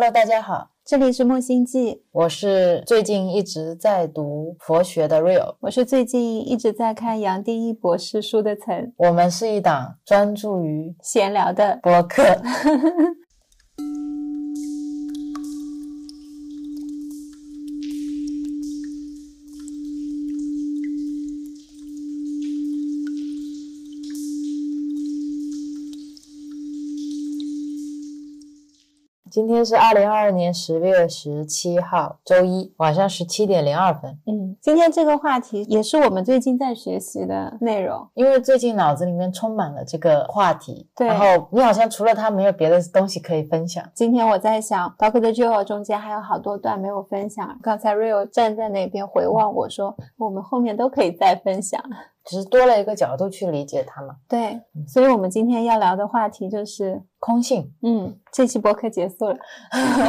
Hello，大家好，这里是木星记，我是最近一直在读佛学的 Real，我是最近一直在看杨定一博士书的岑。我们是一档专注于闲聊的播客。今天是二零二二年十月十七号，周一晚上十七点零二分。嗯，今天这个话题也是我们最近在学习的内容，因为最近脑子里面充满了这个话题，对然后你好像除了它没有别的东西可以分享。今天我在想，Doctor Joe 中间还有好多段没有分享。刚才 Rio 站在那边回望我说，我们后面都可以再分享。只是多了一个角度去理解它嘛。对，所以我们今天要聊的话题就是，空性，嗯，这期播客结束了，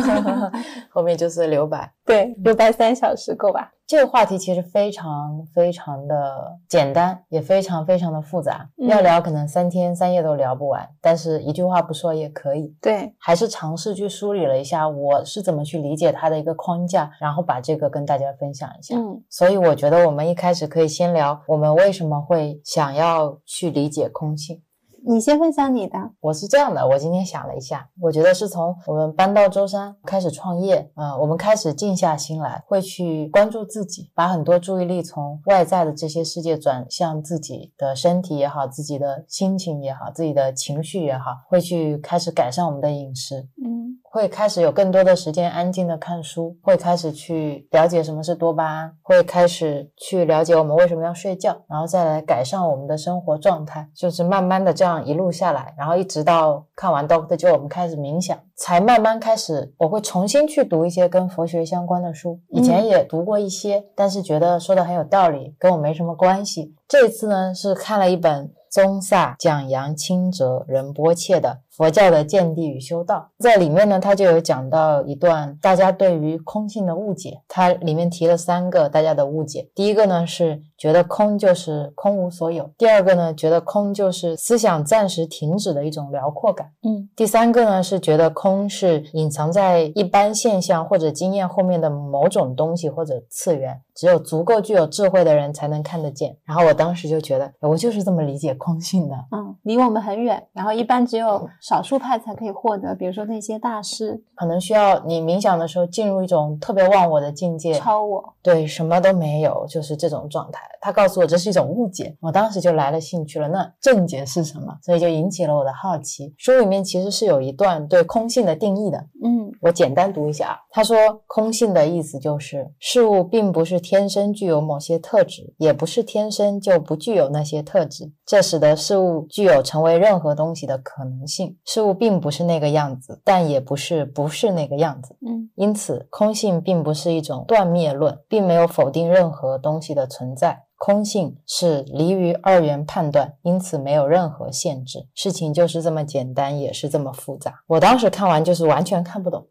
后面就是留白。对，留白三小时够吧？这个话题其实非常非常的简单，也非常非常的复杂。嗯要聊可能三天三夜都聊不完，但是一句话不说也可以。对，还是尝试去梳理了一下我是怎么去理解它的一个框架，然后把这个跟大家分享一下。嗯所以我觉得我们一开始可以先聊我们为什么会想要去理解空性。你先分享你的。我是这样的，我今天想了一下，我觉得是从我们搬到舟山开始创业，嗯，我们开始静下心来，会去关注自己，把很多注意力从外在的这些世界转向自己的身体也好，自己的心情也好，自己的情绪也好，会去开始改善我们的饮食，嗯会开始有更多的时间安静的看书，会开始去了解什么是多巴胺，会开始去了解我们为什么要睡觉，然后再来改善我们的生活状态，就是慢慢的这样一路下来，然后一直到看完 Doctor 就我们开始冥想，才慢慢开始我会重新去读一些跟佛学相关的书，以前也读过一些，但是觉得说的很有道理，跟我没什么关系。这次呢是看了一本宗萨讲杨清哲仁波切的佛教的见地与修道，在里面呢，他就有讲到一段大家对于空性的误解，它里面提了三个大家的误解。第一个呢是觉得空就是空无所有；第二个呢，觉得空就是思想暂时停止的一种辽阔感；嗯。第三个呢是觉得空是隐藏在一般现象或者经验后面的某种东西或者次元，只有足够具有智慧的人才能看得见。然后我当时就觉得，我就是这么理解空性的。嗯，离我们很远，然后一般只有少数派才可以获得，比如说那些大师可能需要你冥想的时候进入一种特别忘我的境界，超我。对，什么都没有，就是这种状态。他告诉我这是一种误解，我当时就来了兴趣了。那正解是什么？所以就引起了我的好奇。书里面其实是有一段对空性的定义的，嗯我简单读一下啊。他说，空性的意思就是事物并不是天生具有某些特质，也不是天生就不具有那些特质，这使得事物具有成为任何东西的可能性。事物并不是那个样子，但也不是不是那个样子。嗯因此，空性并不是一种断灭论，并没有否定任何东西的存在。空性是离于二元判断，因此没有任何限制。事情就是这么简单，也是这么复杂。我当时看完就是完全看不懂，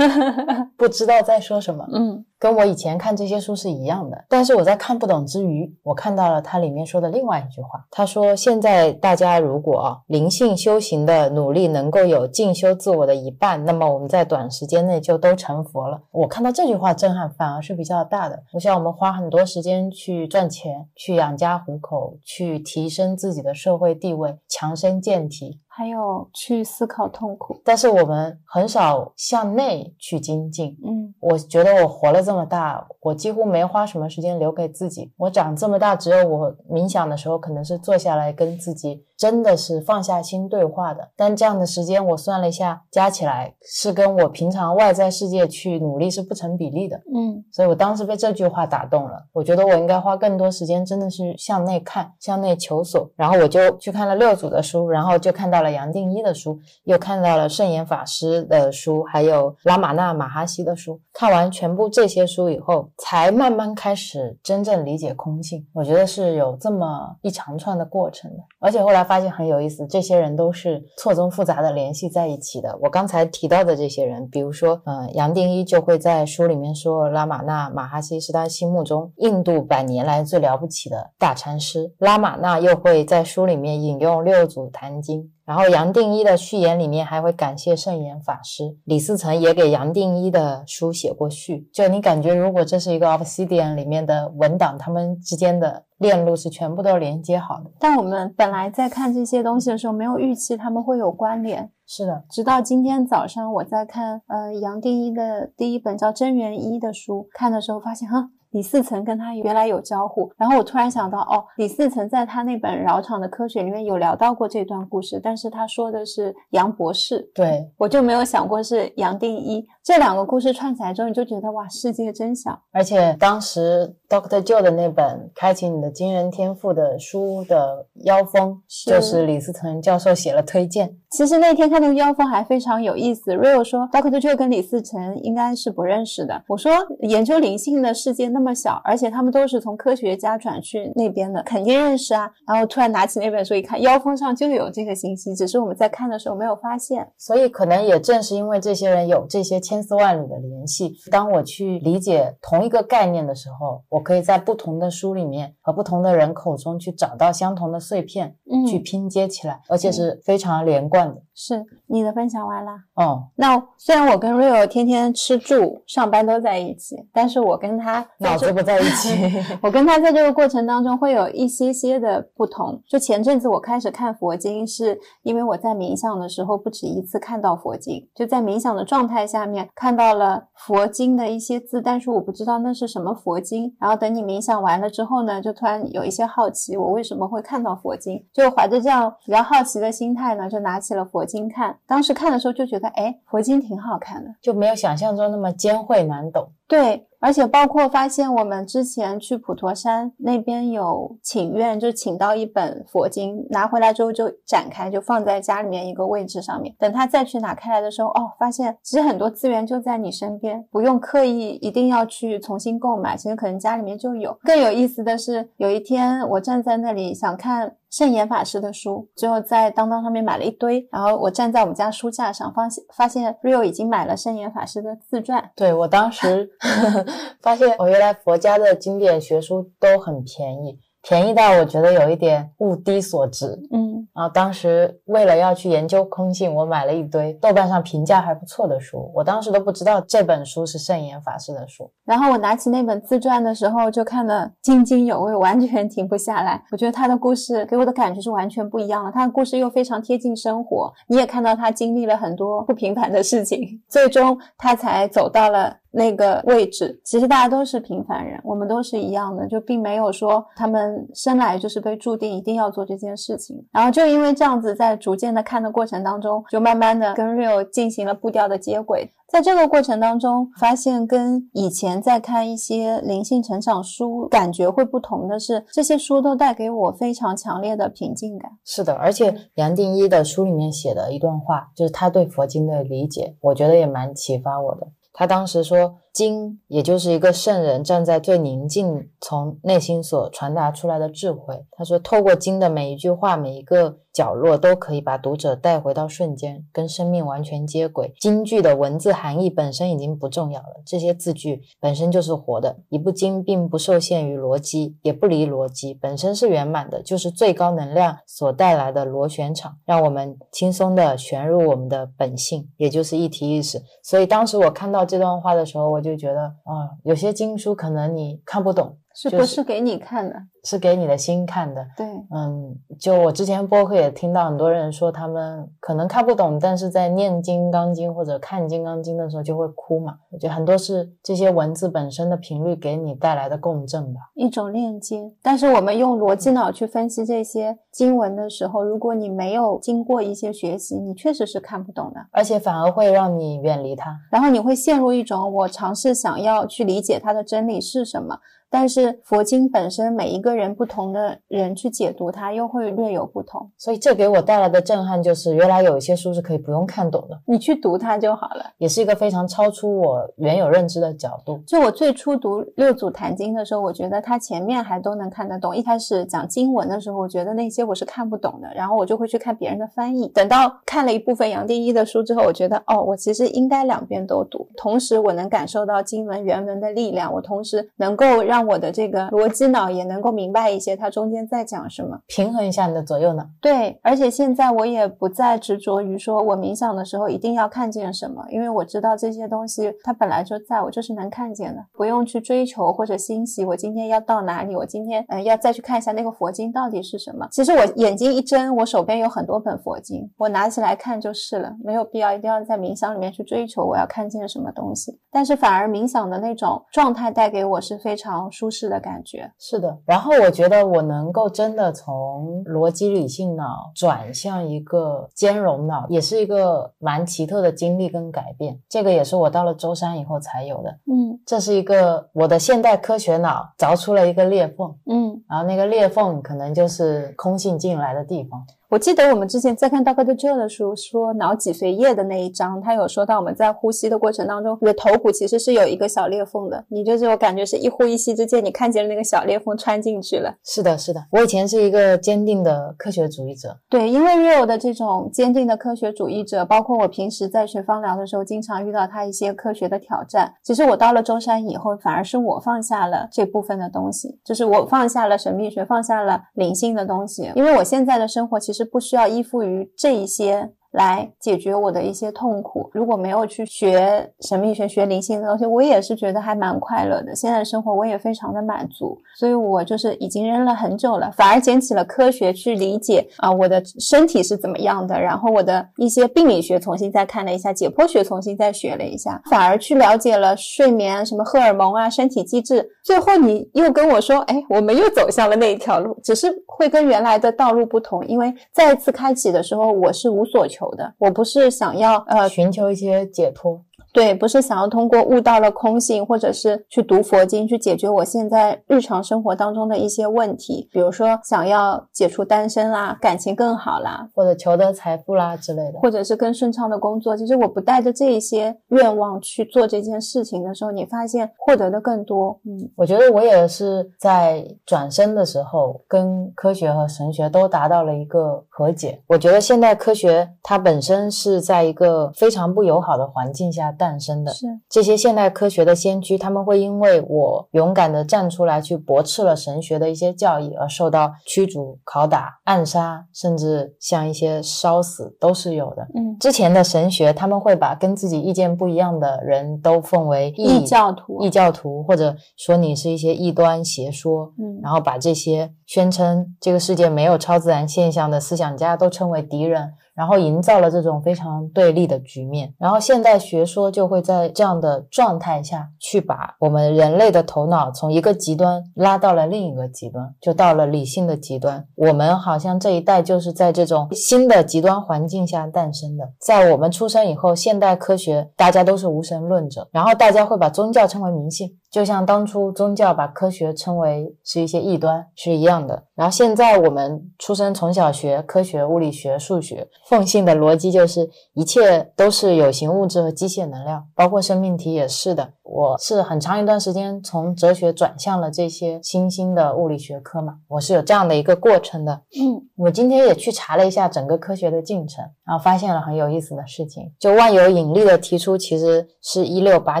不知道在说什么。嗯跟我以前看这些书是一样的，但是我在看不懂之余，我看到了它里面说的另外一句话。他说：“现在大家如果灵性修行的努力能够有进修自我的一半，那么我们在短时间内就都成佛了。”我看到这句话震撼反而是比较大的。我想我们花很多时间去赚钱，去养家糊口，去提升自己的社会地位，强身健体，还有去思考痛苦。但是我们很少向内去精进。嗯我觉得我活了这么大，我几乎没花什么时间留给自己。我长这么大，只有我冥想的时候，可能是坐下来跟自己真的是放下心对话的。但这样的时间，我算了一下，加起来是跟我平常外在世界去努力是不成比例的。嗯所以我当时被这句话打动了，我觉得我应该花更多时间，真的是向内看，向内求索。然后我就去看了六组的书，然后就看到了杨定一的书，又看到了圣严法师的书，还有拉玛那马哈西的书。看完全部这些书以后，才慢慢开始真正理解空性。我觉得是有这么一长串的过程的，而且后来发现很有意思，这些人都是错综复杂的联系在一起的。我刚才提到的这些人，比如说，嗯、杨定一就会在书里面说，拉玛那马哈西是他心目中印度百年来最了不起的大禅师。拉玛那又会在书里面引用六祖坛经。然后杨定一的序言里面还会感谢圣严法师，李思成也给杨定一的书写过序。就你感觉，如果这是一个 Obsidian 里面的文档，他们之间的链路是全部都连接好的。但我们本来在看这些东西的时候，没有预期他们会有关联。是的，直到今天早上我在看呃杨定一的第一本叫《真元一》的书，看的时候发现哈。李四曾跟他原来有交互，然后我突然想到，哦，李四曾在他那本《饶场的科学》里面有聊到过这段故事，但是他说的是杨博士，对我就没有想过是杨定一。这两个故事串起来之后，你就觉得哇，世界真小。而且当时 Doctor Joe 的那本《开启你的惊人天赋》的书的腰封，就是李思成教授写了推荐。其实那天看那个腰封还非常有意思。Rio 说 Doctor Joe 跟李思成应该是不认识的。我说研究灵性的世界那么小，而且他们都是从科学家转去那边的，肯定认识啊。然后突然拿起那本书一看，腰封上就有这个信息，只是我们在看的时候没有发现。所以可能也正是因为这些人有这些。千丝万缕的联系。当我去理解同一个概念的时候，我可以在不同的书里面和不同的人口中去找到相同的碎片，嗯，去拼接起来，而且是非常连贯的。是你的分享完了哦。那虽然我跟 Rio 天天吃住上班都在一起，但是我跟他脑子不在一起。我跟他在这个过程当中会有一些些的不同。就前阵子我开始看佛经，是因为我在冥想的时候不止一次看到佛经，就在冥想的状态下面。看到了佛经的一些字，但是我不知道那是什么佛经。然后等你冥想完了之后呢，就突然有一些好奇，我为什么会看到佛经？就怀着这样比较好奇的心态呢，就拿起了佛经看。当时看的时候就觉得，哎，佛经挺好看的，就没有想象中那么艰晦难懂。对。而且包括发现，我们之前去普陀山那边有请愿，就请到一本佛经，拿回来之后就展开，就放在家里面一个位置上面。等他再去拿开来的时候，哦，发现其实很多资源就在你身边，不用刻意一定要去重新购买，其实可能家里面就有。更有意思的是，有一天我站在那里想看。圣严法师的书，最后在当当上面买了一堆，然后我站在我们家书架上，发现发现 Rio 已经买了圣严法师的自传。对我当时 发现，我原来佛家的经典学书都很便宜。便宜到我觉得有一点物低所值，嗯，然后当时为了要去研究空性，我买了一堆豆瓣上评价还不错的书，我当时都不知道这本书是圣严法师的书。然后我拿起那本自传的时候，就看得津津有味，完全停不下来。我觉得他的故事给我的感觉是完全不一样的，他的故事又非常贴近生活，你也看到他经历了很多不平凡的事情，最终他才走到了。那个位置，其实大家都是平凡人，我们都是一样的，就并没有说他们生来就是被注定一定要做这件事情。然后就因为这样子，在逐渐的看的过程当中，就慢慢的跟 Real 进行了步调的接轨。在这个过程当中，发现跟以前在看一些灵性成长书感觉会不同的是，这些书都带给我非常强烈的平静感。是的，而且杨定一的书里面写的一段话，就是他对佛经的理解，我觉得也蛮启发我的。他当时说。经，也就是一个圣人站在最宁静、从内心所传达出来的智慧。他说，透过经的每一句话、每一个角落，都可以把读者带回到瞬间，跟生命完全接轨。京剧的文字含义本身已经不重要了，这些字句本身就是活的。一部经并不受限于逻辑，也不离逻辑，本身是圆满的，就是最高能量所带来的螺旋场，让我们轻松的旋入我们的本性，也就是一体意识。所以当时我看到这段话的时候，我。就觉得啊，有些经书可能你看不懂，是不是给你看的？是给你的心看的，对，嗯，就我之前播客也听到很多人说，他们可能看不懂，但是在念《金刚经》或者看《金刚经》的时候就会哭嘛。我觉得很多是这些文字本身的频率给你带来的共振吧，一种链接。但是我们用逻辑脑去分析这些经文的时候，如果你没有经过一些学习，你确实是看不懂的，而且反而会让你远离它，然后你会陷入一种我尝试想要去理解它的真理是什么。但是佛经本身，每一个人不同的人去解读它，又会略有不同。所以这给我带来的震撼就是，原来有一些书是可以不用看懂的，你去读它就好了。也是一个非常超出我原有认知的角度。就我最初读六祖坛经的时候，我觉得它前面还都能看得懂。一开始讲经文的时候，我觉得那些我是看不懂的，然后我就会去看别人的翻译。等到看了一部分杨定一的书之后，我觉得哦，我其实应该两边都读，同时我能感受到经文原文的力量，我同时能够让。让我的这个逻辑脑也能够明白一些它中间在讲什么，平衡一下你的左右脑。对，而且现在我也不再执着于说我冥想的时候一定要看见什么，因为我知道这些东西它本来就在我就是能看见的，不用去追求或者欣喜。我今天要到哪里？我今天嗯要再去看一下那个佛经到底是什么？其实我眼睛一睁，我手边有很多本佛经，我拿起来看就是了，没有必要一定要在冥想里面去追求我要看见什么东西。但是反而冥想的那种状态带给我是非常舒适的感觉。是的，然后我觉得我能够真的从逻辑理性脑转向一个兼容脑，也是一个蛮奇特的经历跟改变。这个也是我到了舟山以后才有的。嗯这是一个我的现代科学脑凿出了一个裂缝，嗯，然后那个裂缝可能就是空性进来的地方。我记得我们之前在看 Dr. Joe 的书，说脑脊髓液的那一章，他有说到我们在呼吸的过程当中，你的头骨其实是有一个小裂缝的，你就是我感觉是一呼一吸之间，你看见了那个小裂缝穿进去了。是的，是的，我以前是一个坚定的科学主义者，对，因为 real 的这种坚定的科学主义者，包括我平时在学芳疗的时候，经常遇到他一些科学的挑战。其实我到了舟山以后，反而是我放下了这部分的东西，就是我放下了神秘学，放下了灵性的东西，因为我现在的生活其实不需要依附于这一些。来解决我的一些痛苦。如果没有去学神秘学、学灵性的东西，我也是觉得还蛮快乐的。现在的生活我也非常的满足，所以我就是已经扔了很久了，反而捡起了科学去理解啊，我的身体是怎么样的，然后我的一些病理学重新再看了一下，解剖学重新再学了一下，反而去了解了睡眠、什么荷尔蒙啊、身体机制。最后你又跟我说，哎，我们又走向了那一条路，只是会跟原来的道路不同，因为再次开启的时候，我是无所求的，我不是想要呃寻求一些解脱。对，不是想要通过悟到了空性，或者是去读佛经去解决我现在日常生活当中的一些问题，比如说想要解除单身啦，感情更好啦，或者求得财富啦之类的。或者是更顺畅的工作。其实我不带着这一些愿望去做这件事情的时候，你发现获得的更多。嗯，我觉得我也是在转身的时候，跟科学和神学都达到了一个和解。我觉得现代科学它本身是在一个非常不友好的环境下诞生的。是这些现代科学的先驱，他们会因为我勇敢的站出来去驳斥了神学的一些教义，而受到驱逐、拷打、暗杀，甚至像一些烧死都是有的。嗯，之前的神学，他们会把跟自己意见不一样的人都奉为异教徒异教徒，或者说你是一些异端邪说，嗯然后把这些宣称这个世界没有超自然现象的思想家都称为敌人，然后营造了这种非常对立的局面。然后现代学说就会在这样的状态下去把我们人类的头脑从一个极端拉到了另一个极端，就到了理性的极端。我们好像这一代就是在这种新的极端环境下诞生的。在我们出生以后，现代科学大家都是无神论者，然后大家会把宗教称为迷信。就像当初宗教把科学称为是一些异端是一样的。然后现在我们出生从小学科学、物理学、数学，奉信的逻辑就是一切都是有形物质和机械能量，包括生命体也是的。我是很长一段时间从哲学转向了这些新兴的物理学科嘛，我是有这样的一个过程的。嗯我今天也去查了一下整个科学的进程，然后发现了很有意思的事情。就万有引力的提出，其实是一六八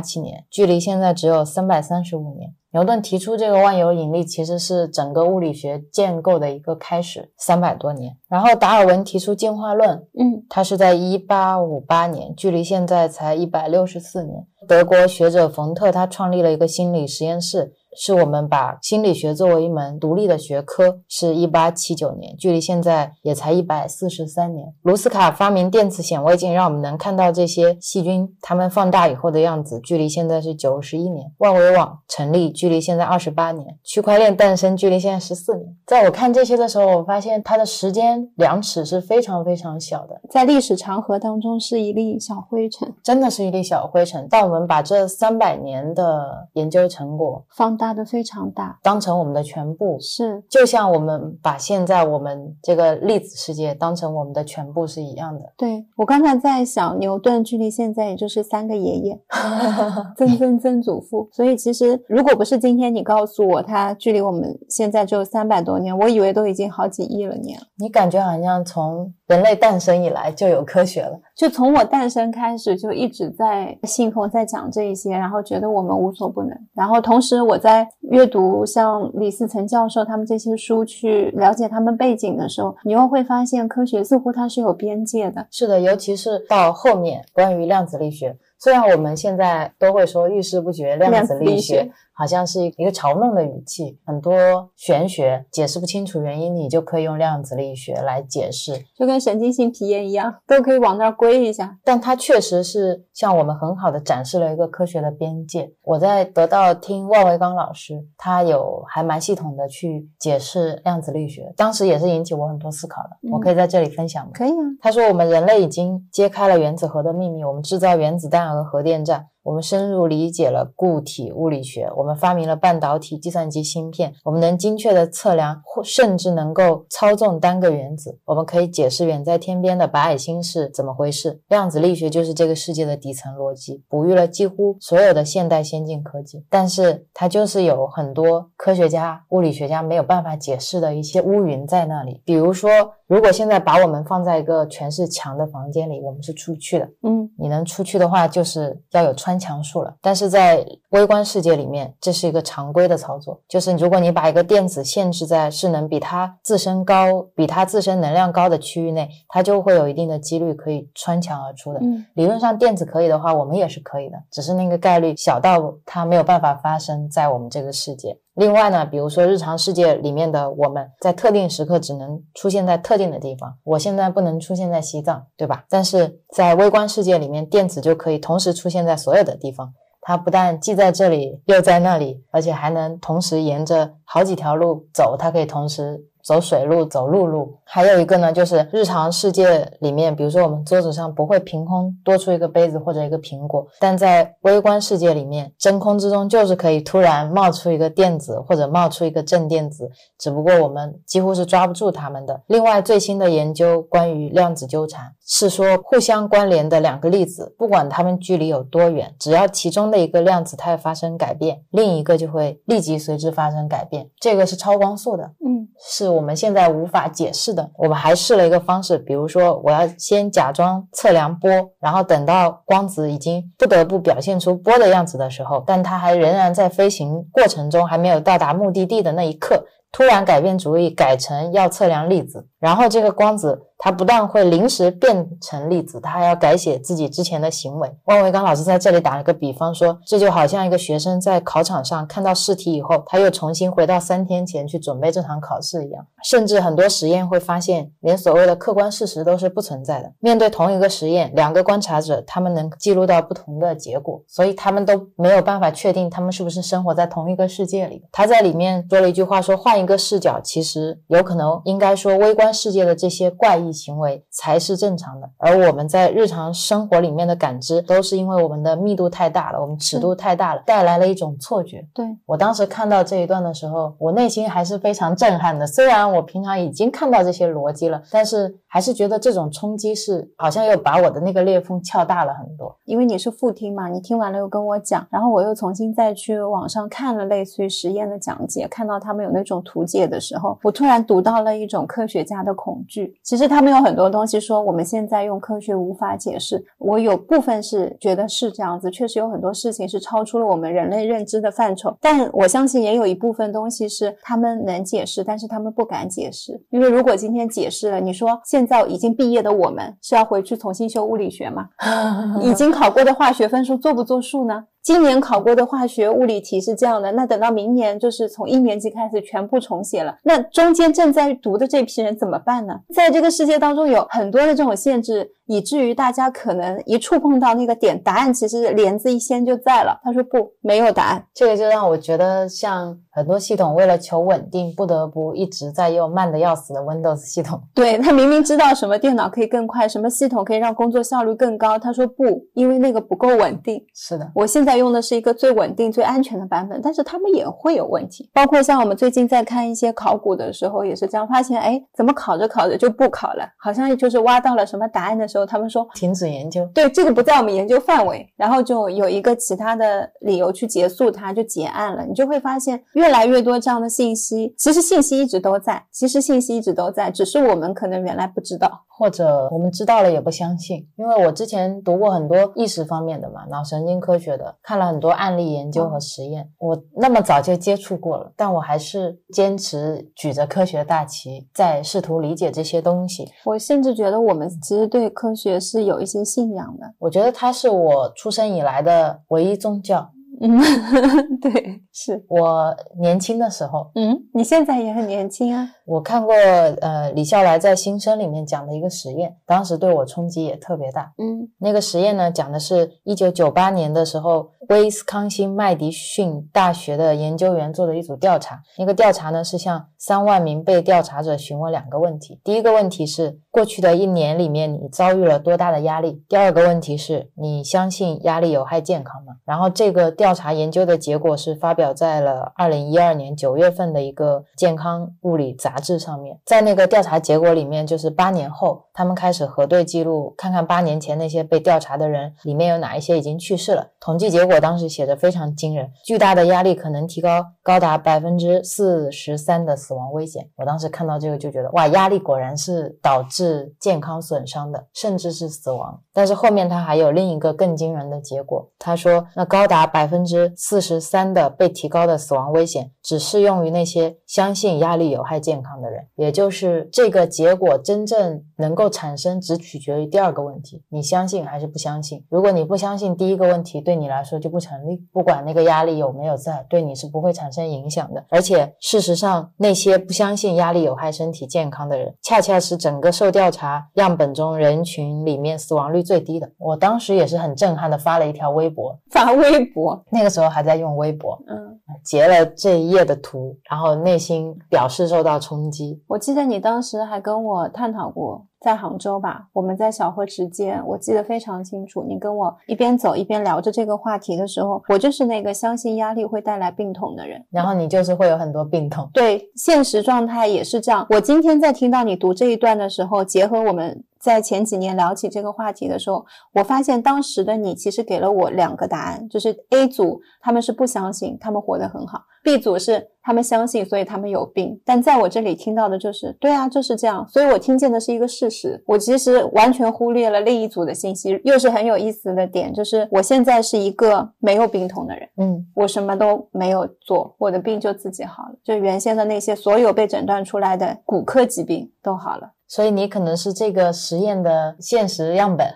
七年，距离现在只有三百三十五年。牛顿提出这个万有引力，其实是整个物理学建构的一个开始，三百多年。然后达尔文提出进化论，嗯他是在一八五八年，距离现在才一百六十四年。德国学者冯特他创立了一个心理实验室，是我们把心理学作为一门独立的学科，是一八七九年，距离现在也才一百四十三年。卢斯卡发明电磁显微镜，让我们能看到这些细菌它们放大以后的样子，距离现在是九十一年。万维网成立，距离现在二十八年。区块链诞生，距离现在十四年。在我看这些的时候，我发现它的时间量尺是非常非常小的。在历史长河当中是一粒小灰尘，真的是一粒小灰尘。但我们把这三百年的研究成果放大的非常大。当成我们的全部，是，就像我们把现在我们这个粒子世界当成我们的全部是一样的。对我刚才在想，牛顿距离现在也就是三个爷爷，曾曾曾祖父。所以其实如果不是今天你告诉我他距离我们现在只有三百多年，我以为都已经好几亿了年了。你感觉好像从人类诞生以来就有科学了。就从我诞生开始，就一直在信奉、在讲这一些，然后觉得我们无所不能。然后同时我在阅读像李思成教授他们这些书，去了解他们背景的时候，你又会发现科学似乎它是有边界的。是的，尤其是到后面关于量子力学，虽然我们现在都会说遇事不决量子力学。好像是一个嘲弄的语气，很多玄学解释不清楚原因，你就可以用量子力学来解释，就跟神经性皮炎一样，都可以往那儿归一下。但它确实是向我们很好的展示了一个科学的边界。我在得到听万维刚老师，他有还蛮系统的去解释量子力学，当时也是引起我很多思考的。我可以在这里分享吗？可以啊。他说我们人类已经揭开了原子核的秘密，我们制造原子弹和核电站。我们深入理解了固体物理学，我们发明了半导体、计算机芯片，我们能精确的测量或甚至能够操纵单个原子，我们可以解释远在天边的白矮星是怎么回事。量子力学就是这个世界的底层逻辑，哺育了几乎所有的现代先进科技，但是它就是有很多科学家、物理学家没有办法解释的一些乌云在那里，比如说。如果现在把我们放在一个全是墙的房间里，我们是出不去的。嗯，你能出去的话，就是要有穿墙术了。但是在微观世界里面，这是一个常规的操作，就是如果你把一个电子限制在势能比它自身高、比它自身能量高的区域内，它就会有一定的几率可以穿墙而出的。嗯，理论上电子可以的话，我们也是可以的，只是那个概率小到它没有办法发生在我们这个世界。另外呢，比如说日常世界里面的我们在特定时刻只能出现在特定的地方，我现在不能出现在西藏，对吧？但是在微观世界里面，电子就可以同时出现在所有的地方，它不但既在这里又在那里，而且还能同时沿着好几条路走，它可以同时。走水路，走陆路，还有一个呢，就是日常世界里面，比如说我们桌子上不会凭空多出一个杯子或者一个苹果，但在微观世界里面，真空之中就是可以突然冒出一个电子或者冒出一个正电子，只不过我们几乎是抓不住它们的。另外，最新的研究关于量子纠缠。是说互相关联的两个粒子，不管它们距离有多远，只要其中的一个量子态发生改变，另一个就会立即随之发生改变。这个是超光速的，嗯，是我们现在无法解释的。我们还试了一个方式，比如说我要先假装测量波，然后等到光子已经不得不表现出波的样子的时候，但它还仍然在飞行过程中，还没有到达目的地的那一刻，突然改变主意，改成要测量粒子，然后这个光子。它不但会临时变成粒子，它还要改写自己之前的行为。汪维刚老师在这里打了个比方，说这就好像一个学生在考场上看到试题以后，他又重新回到三天前去准备这场考试一样。甚至很多实验会发现，连所谓的客观事实都是不存在的。面对同一个实验，两个观察者他们能记录到不同的结果，所以他们都没有办法确定他们是不是生活在同一个世界里。他在里面说了一句话，说换一个视角，其实有可能应该说微观世界的这些怪异。行为才是正常的，而我们在日常生活里面的感知，都是因为我们的密度太大了，我们尺度太大了，带来了一种错觉。对我当时看到这一段的时候，我内心还是非常震撼的。虽然我平常已经看到这些逻辑了，但是还是觉得这种冲击是好像又把我的那个裂缝撬大了很多。因为你是复听嘛，你听完了又跟我讲，然后我又重新再去网上看了类似于实验的讲解，看到他们有那种图解的时候，我突然读到了一种科学家的恐惧。其实他。他们有很多东西说我们现在用科学无法解释，我有部分是觉得是这样子，确实有很多事情是超出了我们人类认知的范畴。但我相信也有一部分东西是他们能解释，但是他们不敢解释，因为如果今天解释了，你说现在已经毕业的我们是要回去重新修物理学吗？已经考过的化学分数作不作数呢？今年考过的化学、物理题是这样的，那等到明年就是从一年级开始全部重写了。那中间正在读的这批人怎么办呢？在这个世界当中有很多的这种限制。以至于大家可能一触碰到那个点，答案其实帘子一掀就在了。他说不，没有答案。这个就让我觉得像很多系统为了求稳定，不得不一直在用慢的要死的 Windows 系统。对他明明知道什么电脑可以更快，什么系统可以让工作效率更高，他说不，因为那个不够稳定。是的，我现在用的是一个最稳定、最安全的版本，但是他们也会有问题。包括像我们最近在看一些考古的时候，也是这样发现，哎，怎么考着考着就不考了？好像就是挖到了什么答案的时候。他们说停止研究，对这个不在我们研究范围，然后就有一个其他的理由去结束它，就结案了。你就会发现越来越多这样的信息，其实信息一直都在，其实信息一直都在，只是我们可能原来不知道。或者我们知道了也不相信。因为我之前读过很多意识方面的嘛，脑神经科学的，看了很多案例研究和实验，我那么早就接触过了，但我还是坚持举着科学大旗，在试图理解这些东西。我甚至觉得我们其实对科学是有一些信仰的。我觉得它是我出生以来的唯一宗教。嗯，对，是我年轻的时候，嗯，你现在也很年轻啊。我看过呃李笑来在《新生》里面讲的一个实验，当时对我冲击也特别大。嗯，那个实验呢，讲的是一九九八年的时候，威斯康星麦迪逊大学的研究员做的一组调查。那个调查呢，是向三万名被调查者询问两个问题：第一个问题是过去的一年里面你遭遇了多大的压力；第二个问题是你相信压力有害健康吗？然后这个调查研究的结果是发表在了二零一二年九月份的一个健康物理杂志上面。在那个调查结果里面，就是八年后，他们开始核对记录，看看八年前那些被调查的人里面有哪一些已经去世了。统计结果当时写的非常惊人，巨大的压力可能提高高达百分之四十三的死亡危险。我当时看到这个就觉得，哇，压力果然是导致健康损伤的，甚至是死亡。但是后面他还有另一个更惊人的结果，他说，那高达百分之四十三的被提高的死亡危险，只适用于那些相信压力有害健康的人。也就是这个结果真正能够产生，只取决于第二个问题：你相信还是不相信？如果你不相信第一个问题，对你来说就不成立。不管那个压力有没有在，对你是不会产生影响的。而且事实上，那些不相信压力有害身体健康的人，恰恰是整个受调查样本中人群里面死亡率最低的。我当时也是很震撼的，发了一条微博，发微博，那个时候还在用微博，嗯，截了这一页的图，然后内心表示受到冲击。我记得你当时还跟我探讨过，在杭州吧，我们在小河池街，我记得非常清楚。你跟我一边走一边聊着这个话题的时候，我就是那个相信压力会带来病痛的人，然后你就是会有很多病痛。对，现实状态也是这样。我今天在听到你读这一段的时候，结合我们。在前几年聊起这个话题的时候，我发现当时的你其实给了我两个答案，就是 A 组他们是不相信，他们活得很好；B 组是他们相信，所以他们有病。但在我这里听到的就是，对啊，就是这样。所以我听见的是一个事实，我其实完全忽略了另一组的信息。又是很有意思的点，就是我现在是一个没有病痛的人，嗯，我什么都没有做，我的病就自己好了，就原先的那些所有被诊断出来的骨科疾病都好了。所以你可能是这个实验的现实样本，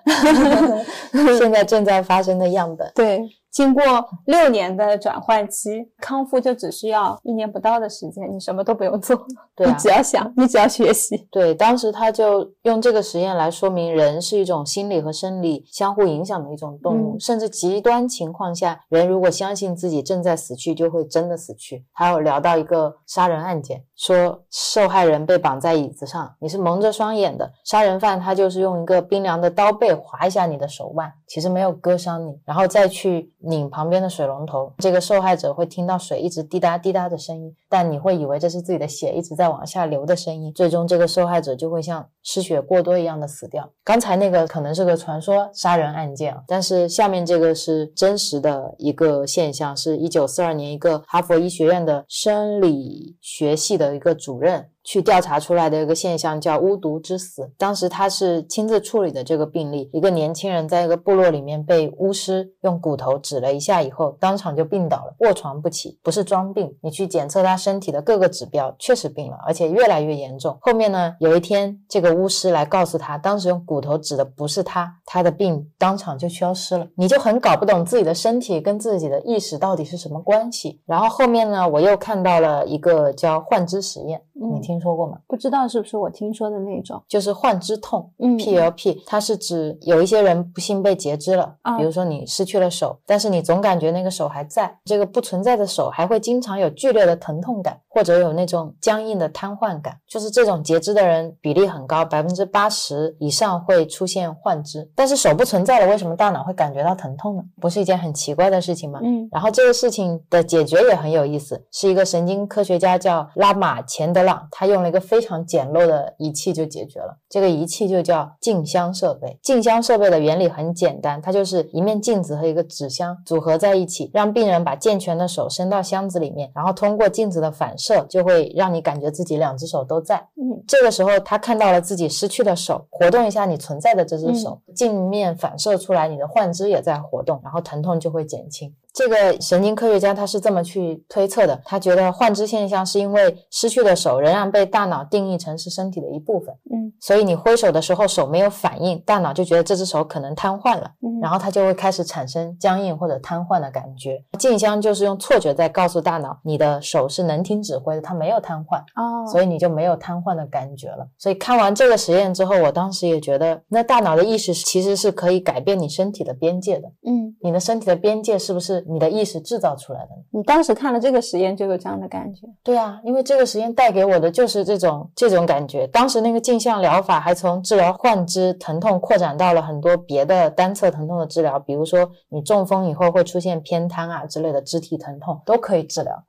现在正在发生的样本。对。经过六年的转换期，康复就只需要一年不到的时间，你什么都不用做，对，你只要想，你只要学习。对，当时他就用这个实验来说明，人是一种心理和生理相互影响的一种动物，甚至极端情况下，人如果相信自己正在死去，就会真的死去。还有聊到一个杀人案件，说受害人被绑在椅子上，你是蒙着双眼的，杀人犯他就是用一个冰凉的刀背划一下你的手腕，其实没有割伤你，然后再去。拧旁边的水龙头，这个受害者会听到水一直滴答滴答的声音，但你会以为这是自己的血一直在往下流的声音，最终这个受害者就会像失血过多一样的死掉。刚才那个可能是个传说杀人案件，但是下面这个是真实的一个现象，是一九四二年一个哈佛医学院的生理学系的一个主任。去调查出来的一个现象叫巫毒之死。当时他是亲自处理的这个病例，一个年轻人在一个部落里面被巫师用骨头指了一下以后，当场就病倒了，卧床不起，不是装病。你去检测他身体的各个指标，确实病了，而且越来越严重。后面呢，有一天这个巫师来告诉他，当时用骨头指的不是他，他的病当场就消失了。你就很搞不懂自己的身体跟自己的意识到底是什么关系。然后后面呢，我又看到了一个叫幻肢实验，你听。听说过吗？不知道是不是我听说的那种，就是幻肢痛，嗯，PLP，它是指有一些人不幸被截肢了，啊，比如说你失去了手，但是你总感觉那个手还在，这个不存在的手还会经常有剧烈的疼痛感，或者有那种僵硬的瘫痪感，就是这种截肢的人比例很高，百分之八十以上会出现幻肢，但是手不存在了，为什么大脑会感觉到疼痛呢？不是一件很奇怪的事情吗？嗯，然后这个事情的解决也很有意思，是一个神经科学家叫拉玛钱德朗，他。他用了一个非常简陋的仪器就解决了。这个仪器就叫镜箱设备。镜箱设备的原理很简单，它就是一面镜子和一个纸箱组合在一起，让病人把健全的手伸到箱子里面，然后通过镜子的反射，就会让你感觉自己两只手都在。嗯，这个时候他看到了自己失去的手，活动一下你存在的这只手，镜面反射出来你的幻肢也在活动，然后疼痛就会减轻。这个神经科学家他是这么去推测的，他觉得幻肢现象是因为失去的手仍然被大脑定义成是身体的一部分，嗯，所以你挥手的时候手没有反应，大脑就觉得这只手可能瘫痪了，嗯然后它就会开始产生僵硬或者瘫痪的感觉。镜香就是用错觉在告诉大脑，你的手是能听指挥的，它没有瘫痪。哦，所以你就没有瘫痪的感觉了。所以看完这个实验之后，我当时也觉得，那大脑的意识其实是可以改变你身体的边界的。嗯，你的身体的边界是不是你的意识制造出来的？你当时看了这个实验就有这样的感觉，对啊，因为这个实验带给我的就是这种这种感觉。当时那个镜像疗法还从治疗幻肢疼痛扩展到了很多别的单侧疼痛的治疗，比如说你中风以后会出现偏瘫啊之类的肢体疼痛都可以治疗。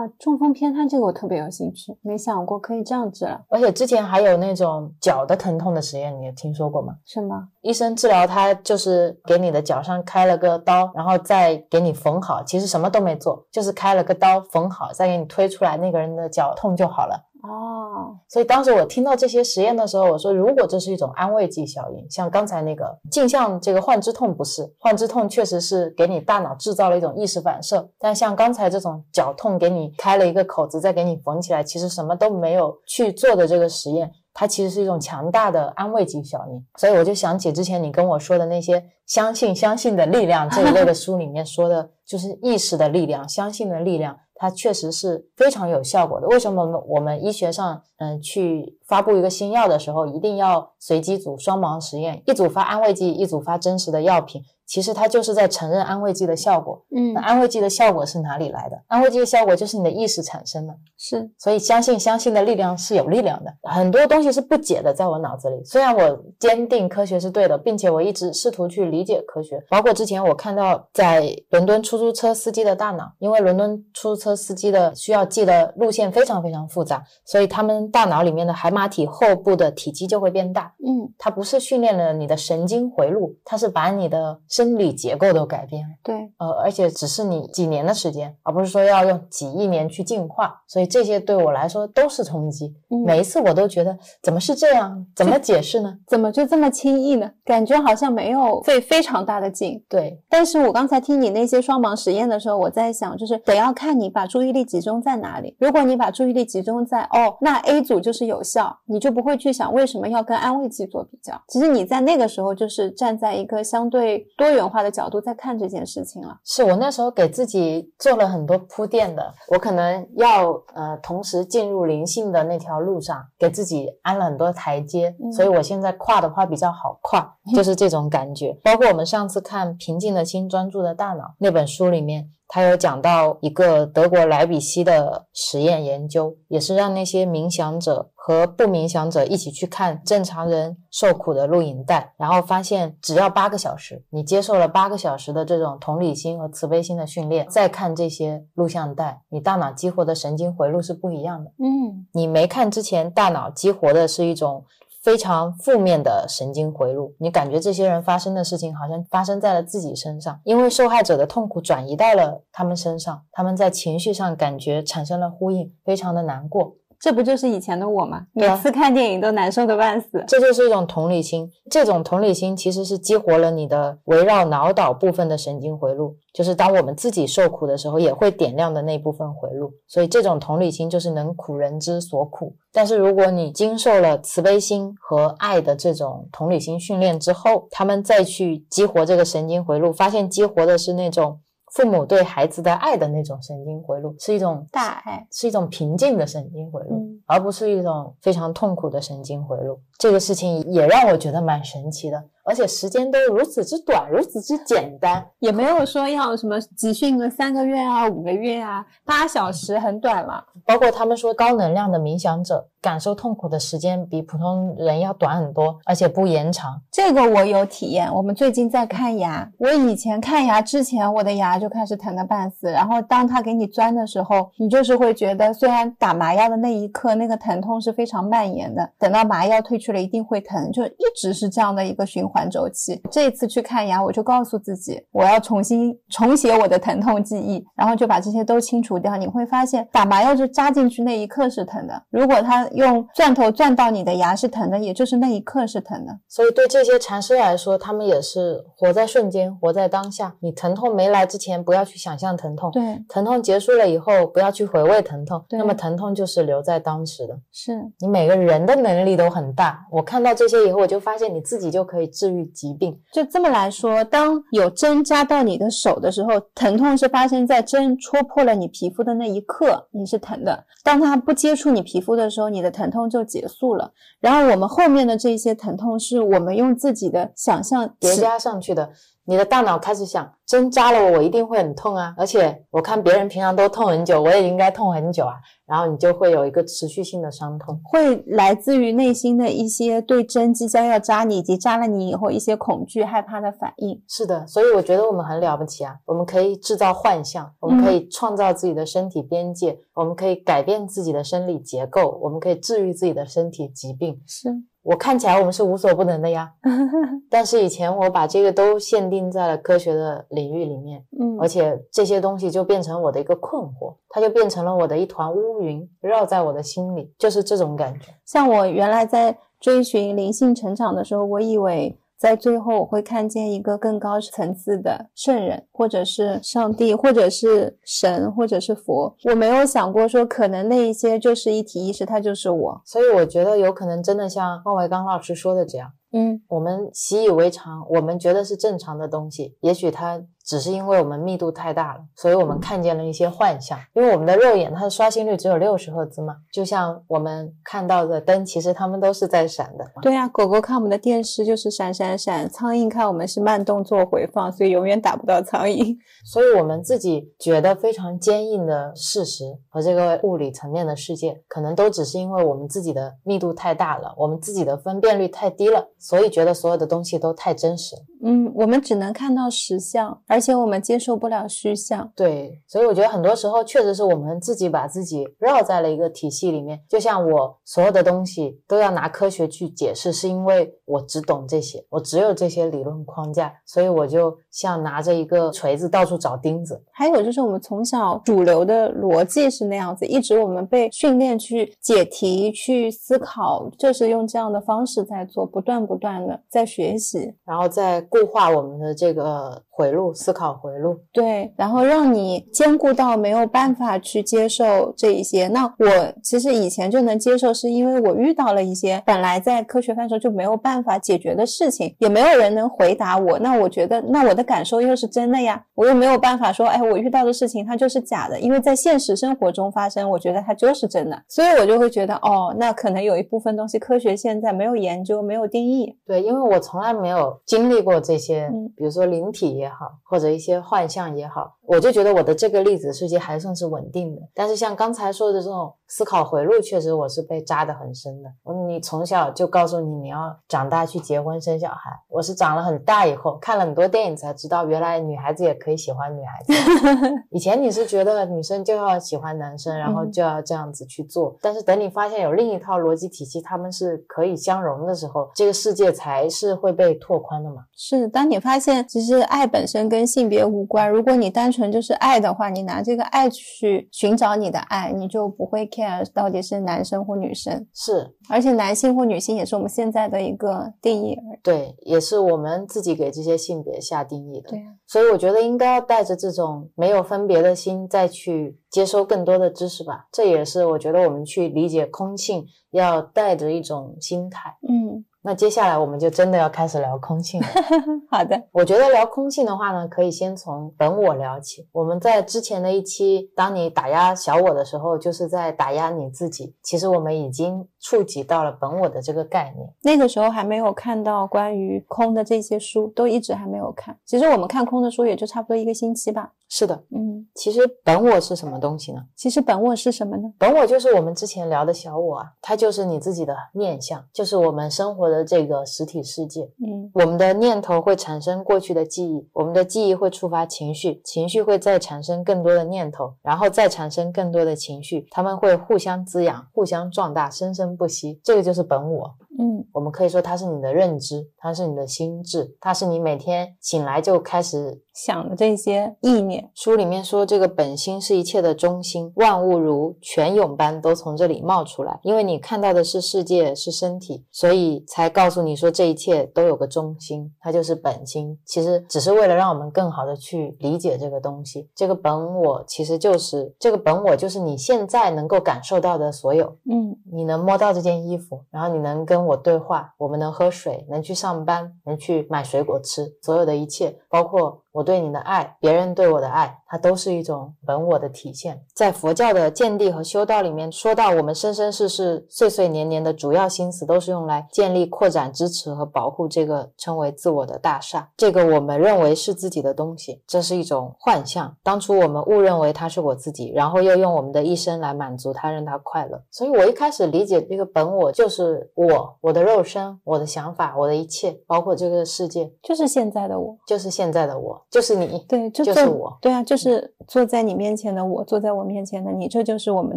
啊，中风偏瘫这个我特别有兴趣，没想过可以这样治疗，而且之前还有那种脚的疼痛的实验，你有听说过吗？是吗？医生治疗他就是给你的脚上开了个刀，然后再给你缝好，其实什么都没做，就是开了个刀缝好，再给你推出来，那个人的脚痛就好了。哦，所以当时我听到这些实验的时候，我说如果这是一种安慰剂效应，像刚才那个镜像这个幻肢痛不是，幻肢痛确实是给你大脑制造了一种意识反射，但像刚才这种脚痛给你开了一个口子，再给你缝起来，其实什么都没有去做的这个实验。它其实是一种强大的安慰剂效应，所以我就想起之前你跟我说的那些“相信相信的力量”这一类的书里面说的，就是意识的力量、相信的力量，它确实是非常有效果的。为什么我们医学上嗯去发布一个新药的时候，一定要随机组双盲实验，一组发安慰剂，一组发真实的药品？其实它就是在承认安慰剂的效果。嗯那，安慰剂的效果是哪里来的？安慰剂的效果就是你的意识产生的。是，所以相信相信的力量是有力量的，很多东西是不解的，在我脑子里。虽然我坚定科学是对的，并且我一直试图去理解科学，包括之前我看到在伦敦出租车司机的大脑，因为伦敦出租车司机的需要记的路线非常非常复杂，所以他们大脑里面的海马体后部的体积就会变大。嗯，它不是训练了你的神经回路，它是把你的生理结构都改变了。对，呃，而且只是你几年的时间，而不是说要用几亿年去进化，所以这些对我来说都是冲击。嗯每一次我都觉得怎么是这样？怎么解释呢？怎么就这么轻易呢？感觉好像没有费非常大的劲。对，但是我刚才听你那些双盲实验的时候，我在想，就是得要看你把注意力集中在哪里。如果你把注意力集中在哦，那 A 组就是有效，你就不会去想为什么要跟安慰剂做比较。其实你在那个时候就是站在一个相对多元化的角度在看这件事情了。是我那时候给自己做了很多铺垫的，我可能要呃同时进入灵性的那条路上，给自己安了很多台阶，嗯所以我现在跨的话比较好跨，就是这种感觉。包括我们上次看《平静的心，专注的大脑》那本书里面。他有讲到一个德国莱比锡的实验研究，也是让那些冥想者和不冥想者一起去看正常人受苦的录影带，然后发现只要八个小时，你接受了八个小时的这种同理心和慈悲心的训练，再看这些录像带，你大脑激活的神经回路是不一样的。嗯你没看之前，大脑激活的是一种非常负面的神经回路，你感觉这些人发生的事情好像发生在了自己身上，因为受害者的痛苦转移到了他们身上，他们在情绪上感觉产生了呼应，非常的难过。这不就是以前的我吗？每次看电影都难受的半死。这就是一种同理心，这种同理心其实是激活了你的围绕脑岛部分的神经回路，就是当我们自己受苦的时候，也会点亮的那部分回路。所以这种同理心就是能苦人之所苦。但是如果你经受了慈悲心和爱的这种同理心训练之后，他们再去激活这个神经回路，发现激活的是那种父母对孩子的爱的那种神经回路，是一种大爱是一种平静的神经回路。嗯而不是一种非常痛苦的神经回路。这个事情也让我觉得蛮神奇的。而且时间都如此之短，如此之简单，也没有说要什么集训个三个月啊、五个月啊，八小时很短了。包括他们说高能量的冥想者感受痛苦的时间比普通人要短很多，而且不延长。这个我有体验。我们最近在看牙，我以前看牙之前，我的牙就开始疼得半死。然后当他给你钻的时候，你就是会觉得，虽然打麻药的那一刻那个疼痛是非常蔓延的，等到麻药退去了一定会疼，就一直是这样的一个循环。周期，这一次去看牙，我就告诉自己，我要重新重写我的疼痛记忆，然后就把这些都清除掉。你会发现，打麻药就扎进去那一刻是疼的，如果他用钻头钻到你的牙是疼的，也就是那一刻是疼的。所以对这些禅师来说，他们也是活在瞬间，活在当下。你疼痛没来之前，不要去想象疼痛；对，疼痛结束了以后，不要去回味疼痛。那么疼痛就是留在当时的。是你每个人的能力都很大。我看到这些以后，我就发现你自己就可以治愈疾病。就这么来说，当有针扎到你的手的时候，疼痛是发生在针戳破了你皮肤的那一刻，你是疼的。当它不接触你皮肤的时候，你的疼痛就结束了。然后我们后面的这些疼痛，是我们用自己的想象叠加上去的。你的大脑开始想，针扎了我，我一定会很痛啊！而且我看别人平常都痛很久，我也应该痛很久啊。然后你就会有一个持续性的伤痛，会来自于内心的一些对针即将要扎你以及扎了你以后一些恐惧、害怕的反应。是的，所以我觉得我们很了不起啊！我们可以制造幻象，我们可以创造自己的身体边界，我们可以改变自己的生理结构，我们可以治愈自己的身体疾病。是。我看起来我们是无所不能的呀，但是以前我把这个都限定在了科学的领域里面，嗯，而且这些东西就变成我的一个困惑，它就变成了我的一团乌云，绕在我的心里，就是这种感觉。像我原来在追寻灵性成长的时候，我以为。在最后，我会看见一个更高层次的圣人，或者是上帝，或者是神，或者是佛。我没有想过说，可能那一些就是一体意识，它就是我。所以我觉得有可能真的像万维刚老师说的这样。嗯，我们习以为常，我们觉得是正常的东西，也许它只是因为我们密度太大了，所以我们看见了一些幻象。因为我们的肉眼它的刷新率只有六十赫兹嘛，就像我们看到的灯，其实它们都是在闪的。对呀，狗狗看我们的电视就是闪闪闪，苍蝇看我们是慢动作回放，所以永远打不到苍蝇。所以我们自己觉得非常坚硬的事实和这个物理层面的世界，可能都只是因为我们自己的密度太大了，我们自己的分辨率太低了。所以觉得所有的东西都太真实，嗯，我们只能看到实像，而且我们接受不了虚像。对，所以我觉得很多时候确实是我们自己把自己绕在了一个体系里面。就像我所有的东西都要拿科学去解释，是因为我只懂这些，我只有这些理论框架，所以我就像拿着一个锤子到处找钉子。还有就是我们从小主流的逻辑是那样子，一直我们被训练去解题、去思考，就是用这样的方式在做，不断。不断的在学习，然后再固化我们的这个回路，思考回路。对，然后让你兼顾到没有办法去接受这一些。那我其实以前就能接受，是因为我遇到了一些本来在科学范畴就没有办法解决的事情，也没有人能回答我。那我觉得，那我的感受又是真的呀，我又没有办法说，哎，我遇到的事情它就是假的，因为在现实生活中发生，我觉得它就是真的。所以我就会觉得，哦，那可能有一部分东西科学现在没有研究，没有定义。对，因为我从来没有经历过这些，比如说灵体也好，或者一些幻象也好，我就觉得我的这个粒子世界还算是稳定的。但是像刚才说的这种思考回路，确实我是被扎得很深的。你从小就告诉你你要长大去结婚生小孩，我是长了很大以后看了很多电影才知道，原来女孩子也可以喜欢女孩子。以前你是觉得女生就要喜欢男生，然后就要这样子去做，但是等你发现有另一套逻辑体系，他们是可以相融的时候，这个世界才是会被拓宽的嘛？是，当你发现其实爱本身跟性别无关，如果你单纯就是爱的话，你拿这个爱去寻找你的爱，你就不会 care 到底是男生或女生。是，而且男性或女性也是我们现在的一个定义。对，也是我们自己给这些性别下定义的。对，所以我觉得应该要带着这种没有分别的心再去接收更多的知识吧。这也是我觉得我们去理解空性要带着一种心态。嗯。那接下来我们就真的要开始聊空性了。好的，我觉得聊空性的话呢，可以先从本我聊起。我们在之前的一期，当你打压小我的时候，就是在打压你自己。其实我们已经触及到了本我的这个概念。那个时候还没有看到关于空的这些书，都一直还没有看。其实我们看空的书也就差不多一个星期吧。是的，嗯，其实本我是什么东西呢？其实本我是什么呢？本我就是我们之前聊的小我啊，它就是你自己的念想，就是我们生活的这个实体世界。嗯我们的念头会产生过去的记忆，我们的记忆会触发情绪，情绪会再产生更多的念头，然后再产生更多的情绪，它们会互相滋养、互相壮大，生生不息。这个就是本我。嗯我们可以说它是你的认知，它是你的心智，它是你每天醒来就开始。想的这些意念，书里面说，这个本心是一切的中心，万物如泉涌般都从这里冒出来。因为你看到的是世界，是身体，所以才告诉你说这一切都有个中心，它就是本心。其实只是为了让我们更好的去理解这个东西。这个本我其实就是这个本我，就是你现在能够感受到的所有。嗯你能摸到这件衣服，然后你能跟我对话，我们能喝水，能去上班，能去买水果吃，所有的一切，包括我对你的爱，别人对我的爱，它都是一种本我的体现。在佛教的见地和修道里面说到，我们生生世世、岁岁年年的主要心思都是用来建立、扩展、支持和保护这个称为自我的大厦。这个我们认为是自己的东西，这是一种幻象。当初我们误认为它是我自己，然后又用我们的一生来满足它，让它快乐。所以我一开始理解这个本我就是我，我的肉身，我的想法，我的一切，包括这个世界，就是现在的我。就是现在的我，就是你。对，就就是我对啊，就是坐在你面前的我，坐在我面前的你，这就是我们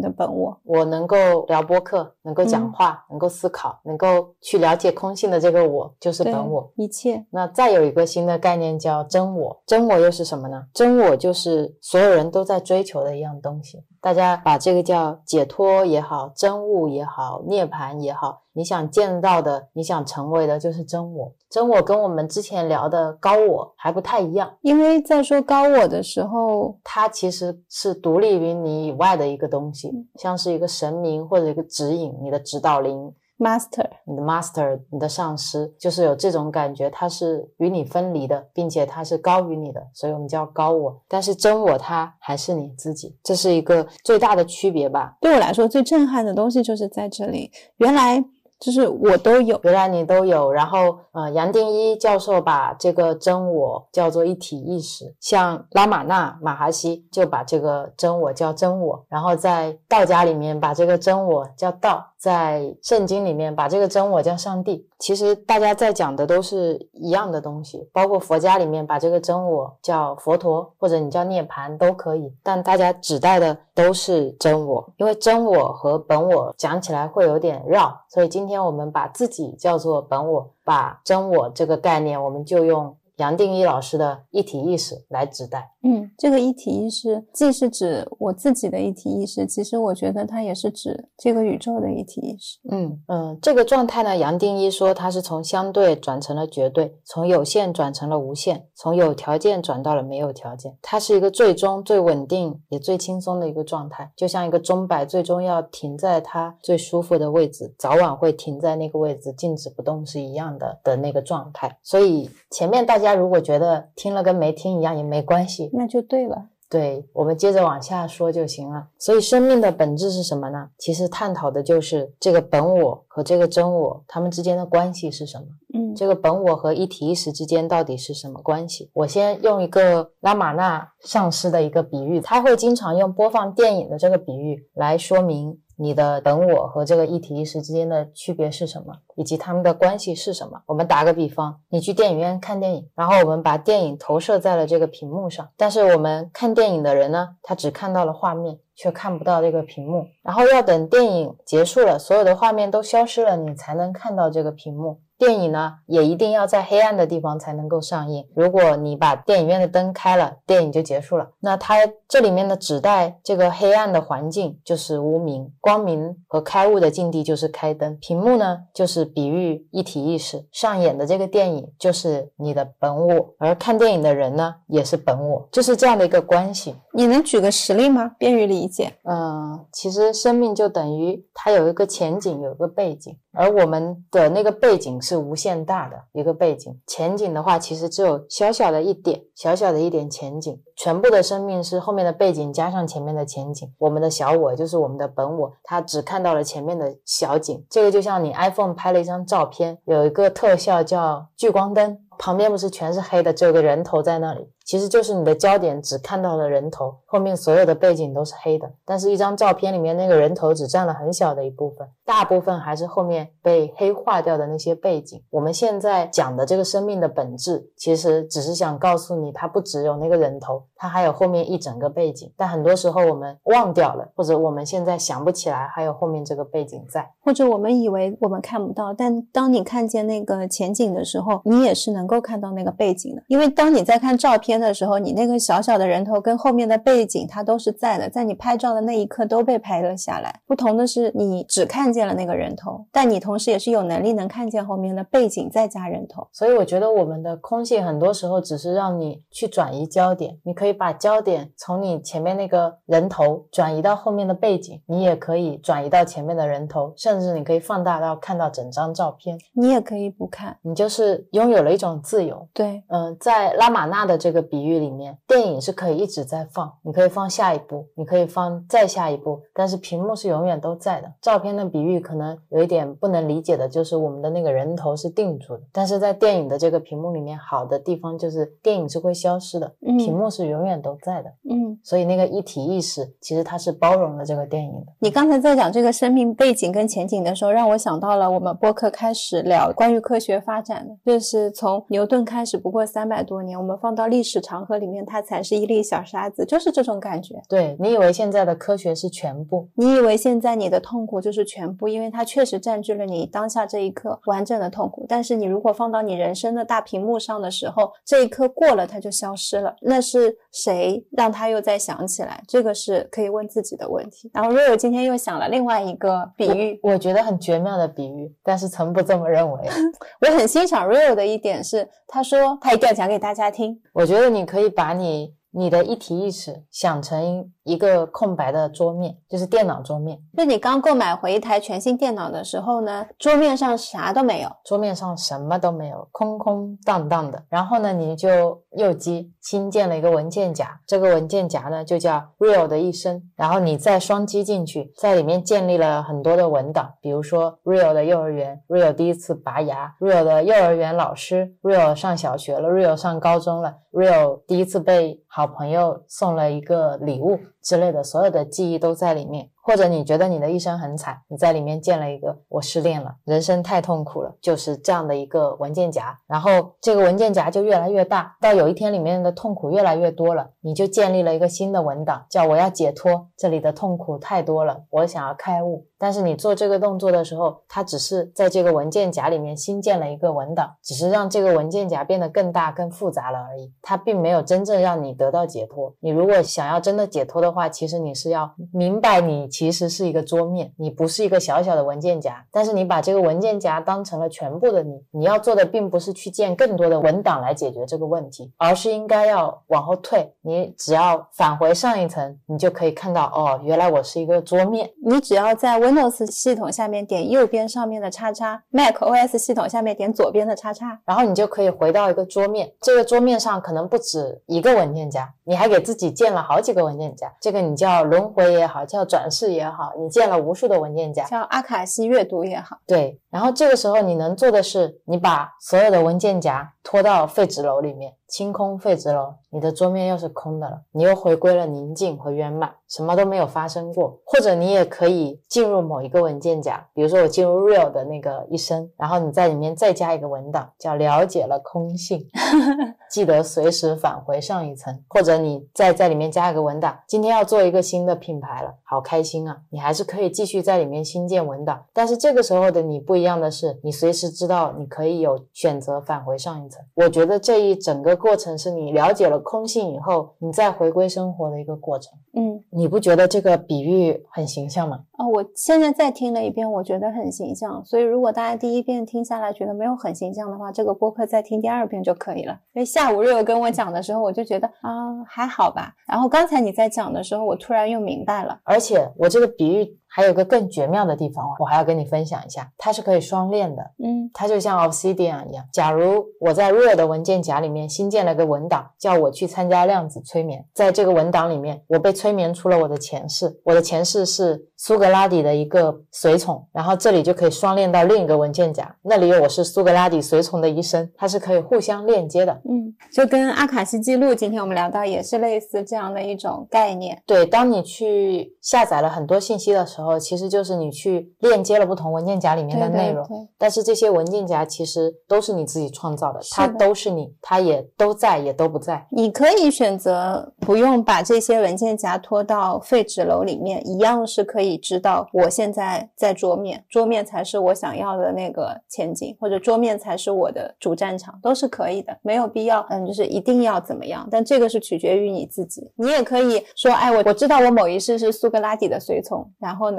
的本我。我能够聊播客，能够讲嗯话，能够思考，能够去了解空性的这个我，就是本我。一切，那再有一个新的概念叫真我，真我又是什么呢？真我就是所有人都在追求的一样东西。大家把这个叫解脱也好，真悟也好，涅槃也好，你想见到的，你想成为的，就是真我。真我跟我们之前聊的高我还不太一样，因为在说高我的时候，它其实是独立于你以外的一个东西，像是一个神明或者一个指引，你的指导灵。master，你的 master，你的上师，就是有这种感觉，它是与你分离的，并且它是高于你的，所以我们叫高我。但是真我它还是你自己，这是一个最大的区别吧。对我来说最震撼的东西就是在这里，原来就是我都有。原来你都有，然后呃，杨定一教授把这个真我叫做一体意识，像拉玛那马哈希就把这个真我叫真我，然后在道家里面把这个真我叫道，在圣经里面把这个真我叫上帝。其实大家在讲的都是一样的东西，包括佛家里面把这个真我叫佛陀，或者你叫涅槃都可以，但大家指代的都是真我，因为真我和本我讲起来会有点绕，所以今天我们把自己叫做本我，把真我这个概念，我们就用杨定一老师的一体意识来指代。嗯，这个一体意识既是指我自己的一体意识，其实我觉得它也是指这个宇宙的一体意识。嗯嗯，这个状态呢，杨定一说它是从相对转成了绝对，从有限转成了无限，从有条件转到了没有条件。它是一个最终最稳定也最轻松的一个状态，就像一个钟摆最终要停在它最舒服的位置，早晚会停在那个位置，静止不动是一样的的那个状态。所以前面大家如果觉得听了跟没听一样也没关系，那就对了。对，我们接着往下说就行了。所以生命的本质是什么呢？其实探讨的就是这个本我和这个真我，他们之间的关系是什么？嗯这个本我和一体意识之间到底是什么关系？我先用一个拉玛那上师的一个比喻，他会经常用播放电影的这个比喻来说明你的本我和这个一体意识之间的区别是什么，以及他们的关系是什么。我们打个比方，你去电影院看电影，然后我们把电影投射在了这个屏幕上，但是我们看电影的人呢，他只看到了画面。却看不到这个屏幕，然后要等电影结束了，所有的画面都消失了，你才能看到这个屏幕。电影呢，也一定要在黑暗的地方才能够上映。如果你把电影院的灯开了，电影就结束了。那它这里面的指代这个黑暗的环境就是无明，光明和开悟的境地就是开灯。屏幕呢，就是比喻一体意识上演的这个电影就是你的本我，而看电影的人呢，也是本我，就是这样的一个关系。你能举个实例吗？便于理解。嗯，其实生命就等于它有一个前景，有一个背景，而我们的那个背景是无限大的一个背景，前景的话其实只有小小的一点，小小的一点前景。全部的生命是后面的背景加上前面的前景。我们的小我就是我们的本我，它只看到了前面的小景。这个就像你 iPhone 拍了一张照片，有一个特效叫聚光灯，旁边不是全是黑的，只有个人头在那里。其实就是你的焦点只看到了人头，后面所有的背景都是黑的。但是，一张照片里面那个人头只占了很小的一部分，大部分还是后面被黑化掉的那些背景。我们现在讲的这个生命的本质，其实只是想告诉你，它不只有那个人头，它还有后面一整个背景。但很多时候我们忘掉了，或者我们现在想不起来，还有后面这个背景在，或者我们以为我们看不到，但当你看见那个前景的时候，你也是能够看到那个背景的。因为当你在看照片。的时候，你那个小小的人头跟后面的背景，它都是在的，在你拍照的那一刻都被拍了下来。不同的是，你只看见了那个人头，但你同时也是有能力能看见后面的背景再加人头。所以我觉得我们的空性很多时候只是让你去转移焦点，你可以把焦点从你前面那个人头转移到后面的背景，你也可以转移到前面的人头，甚至你可以放大到看到整张照片。你也可以不看，你就是拥有了一种自由。对，嗯，在拉玛纳的这个。比喻里面，电影是可以一直在放，你可以放下一部，你可以放再下一部，但是屏幕是永远都在的。照片的比喻可能有一点不能理解的，就是我们的那个人头是定住的，但是在电影的这个屏幕里面，好的地方就是电影是会消失的，屏幕是永远都在的。嗯，所以那个一体意识其实它是包容了这个电影的。你刚才在讲这个生命背景跟前景的时候，让我想到了我们播客开始聊关于科学发展的，就是从牛顿开始，不过三百多年，我们放到历史。长河里面，它才是一粒小沙子，就是这种感觉。对你以为现在的科学是全部，你以为现在你的痛苦就是全部，因为它确实占据了你当下这一刻完整的痛苦。但是你如果放到你人生的大屏幕上的时候，这一刻过了，它就消失了。那是谁让他又再想起来？这个是可以问自己的问题。然后瑞欧今天又想了另外一个比喻，我觉得很绝妙的比喻，但是曾不这么认为。我很欣赏瑞欧的一点是，他说他一定要讲给大家听。我觉得。你可以把你你的一提一尺想成。一个空白的桌面，就是电脑桌面。就你刚购买回一台全新电脑的时候呢，桌面上啥都没有，桌面上什么都没有，空空荡荡的。然后呢，你就右击新建了一个文件夹，这个文件夹呢就叫 Real 的一生。然后你再双击进去，在里面建立了很多的文档，比如说 Real 的幼儿园，Real 第一次拔牙，Real 的幼儿园老师，Real 上小学了，Real 上高中了，Real 第一次被好朋友送了一个礼物。之类的所有的记忆都在里面。或者你觉得你的一生很惨，你在里面建了一个我失恋了，人生太痛苦了，就是这样的一个文件夹。然后这个文件夹就越来越大，到有一天里面的痛苦越来越多了，你就建立了一个新的文档，叫我要解脱，这里的痛苦太多了，我想要开悟。但是你做这个动作的时候，它只是在这个文件夹里面新建了一个文档，只是让这个文件夹变得更大、更复杂了而已。它并没有真正让你得到解脱。你如果想要真的解脱的话，其实你是要明白你。其实是一个桌面，你不是一个小小的文件夹，但是你把这个文件夹当成了全部的你。你要做的并不是去建更多的文档来解决这个问题，而是应该要往后退。你只要返回上一层，你就可以看到，哦，原来我是一个桌面。你只要在 Windows 系统下面点右边上面的叉叉，Mac OS 系统下面点左边的叉叉，然后你就可以回到一个桌面。这个桌面上可能不止一个文件夹，你还给自己建了好几个文件夹。这个你叫轮回也好，叫转世。也好，你建了无数的文件夹，叫阿卡西阅读也好，对。然后这个时候你能做的是，你把所有的文件夹拖到废纸篓里面。清空废纸篓，你的桌面又是空的了，你又回归了宁静和圆满，什么都没有发生过。或者你也可以进入某一个文件夹，比如说我进入 Real 的那个一生，然后你在里面再加一个文档，叫了解了空性，记得随时返回上一层。或者你再在里面加一个文档，今天要做一个新的品牌了，好开心啊！你还是可以继续在里面新建文档，但是这个时候的你不一样的是，你随时知道你可以有选择返回上一层。我觉得这一整个。过程是你了解了空性以后，你再回归生活的一个过程。嗯，你不觉得这个比喻很形象吗？哦，我现在再听了一遍，我觉得很形象。所以如果大家第一遍听下来觉得没有很形象的话，这个播客再听第二遍就可以了。因为下午瑞友跟我讲的时候，我就觉得啊还好吧。然后刚才你在讲的时候，我突然又明白了。而且我这个比喻还有个更绝妙的地方，我还要跟你分享一下，它是可以双链的。嗯它就像 Obsidian 一样。假如我在 Real 的文件夹里面新建了个文档，叫我去参加量子催眠，在这个文档里面，我被催眠出了我的前世，我的前世是苏格拉底的一个随从，然后这里就可以双链到另一个文件夹，那里有我是苏格拉底随从的一生，它是可以互相链接的。嗯，就跟阿卡西记录今天我们聊到也是类似这样的一种概念。对，当你去下载了很多信息的时候，其实就是你去链接了不同文件夹里面的内容。对对但是这些文件夹其实都是你自己创造的，是它都是你，它也都在，也都不在。你可以选择不用把这些文件夹拖到废纸篓里面，一样是可以知道我现在在桌面，桌面才是我想要的那个前景，或者桌面才是我的主战场，都是可以的，没有必要，嗯，就是一定要怎么样。但这个是取决于你自己，你也可以说，哎，我我知道我某一世是苏格拉底的随从，然后呢，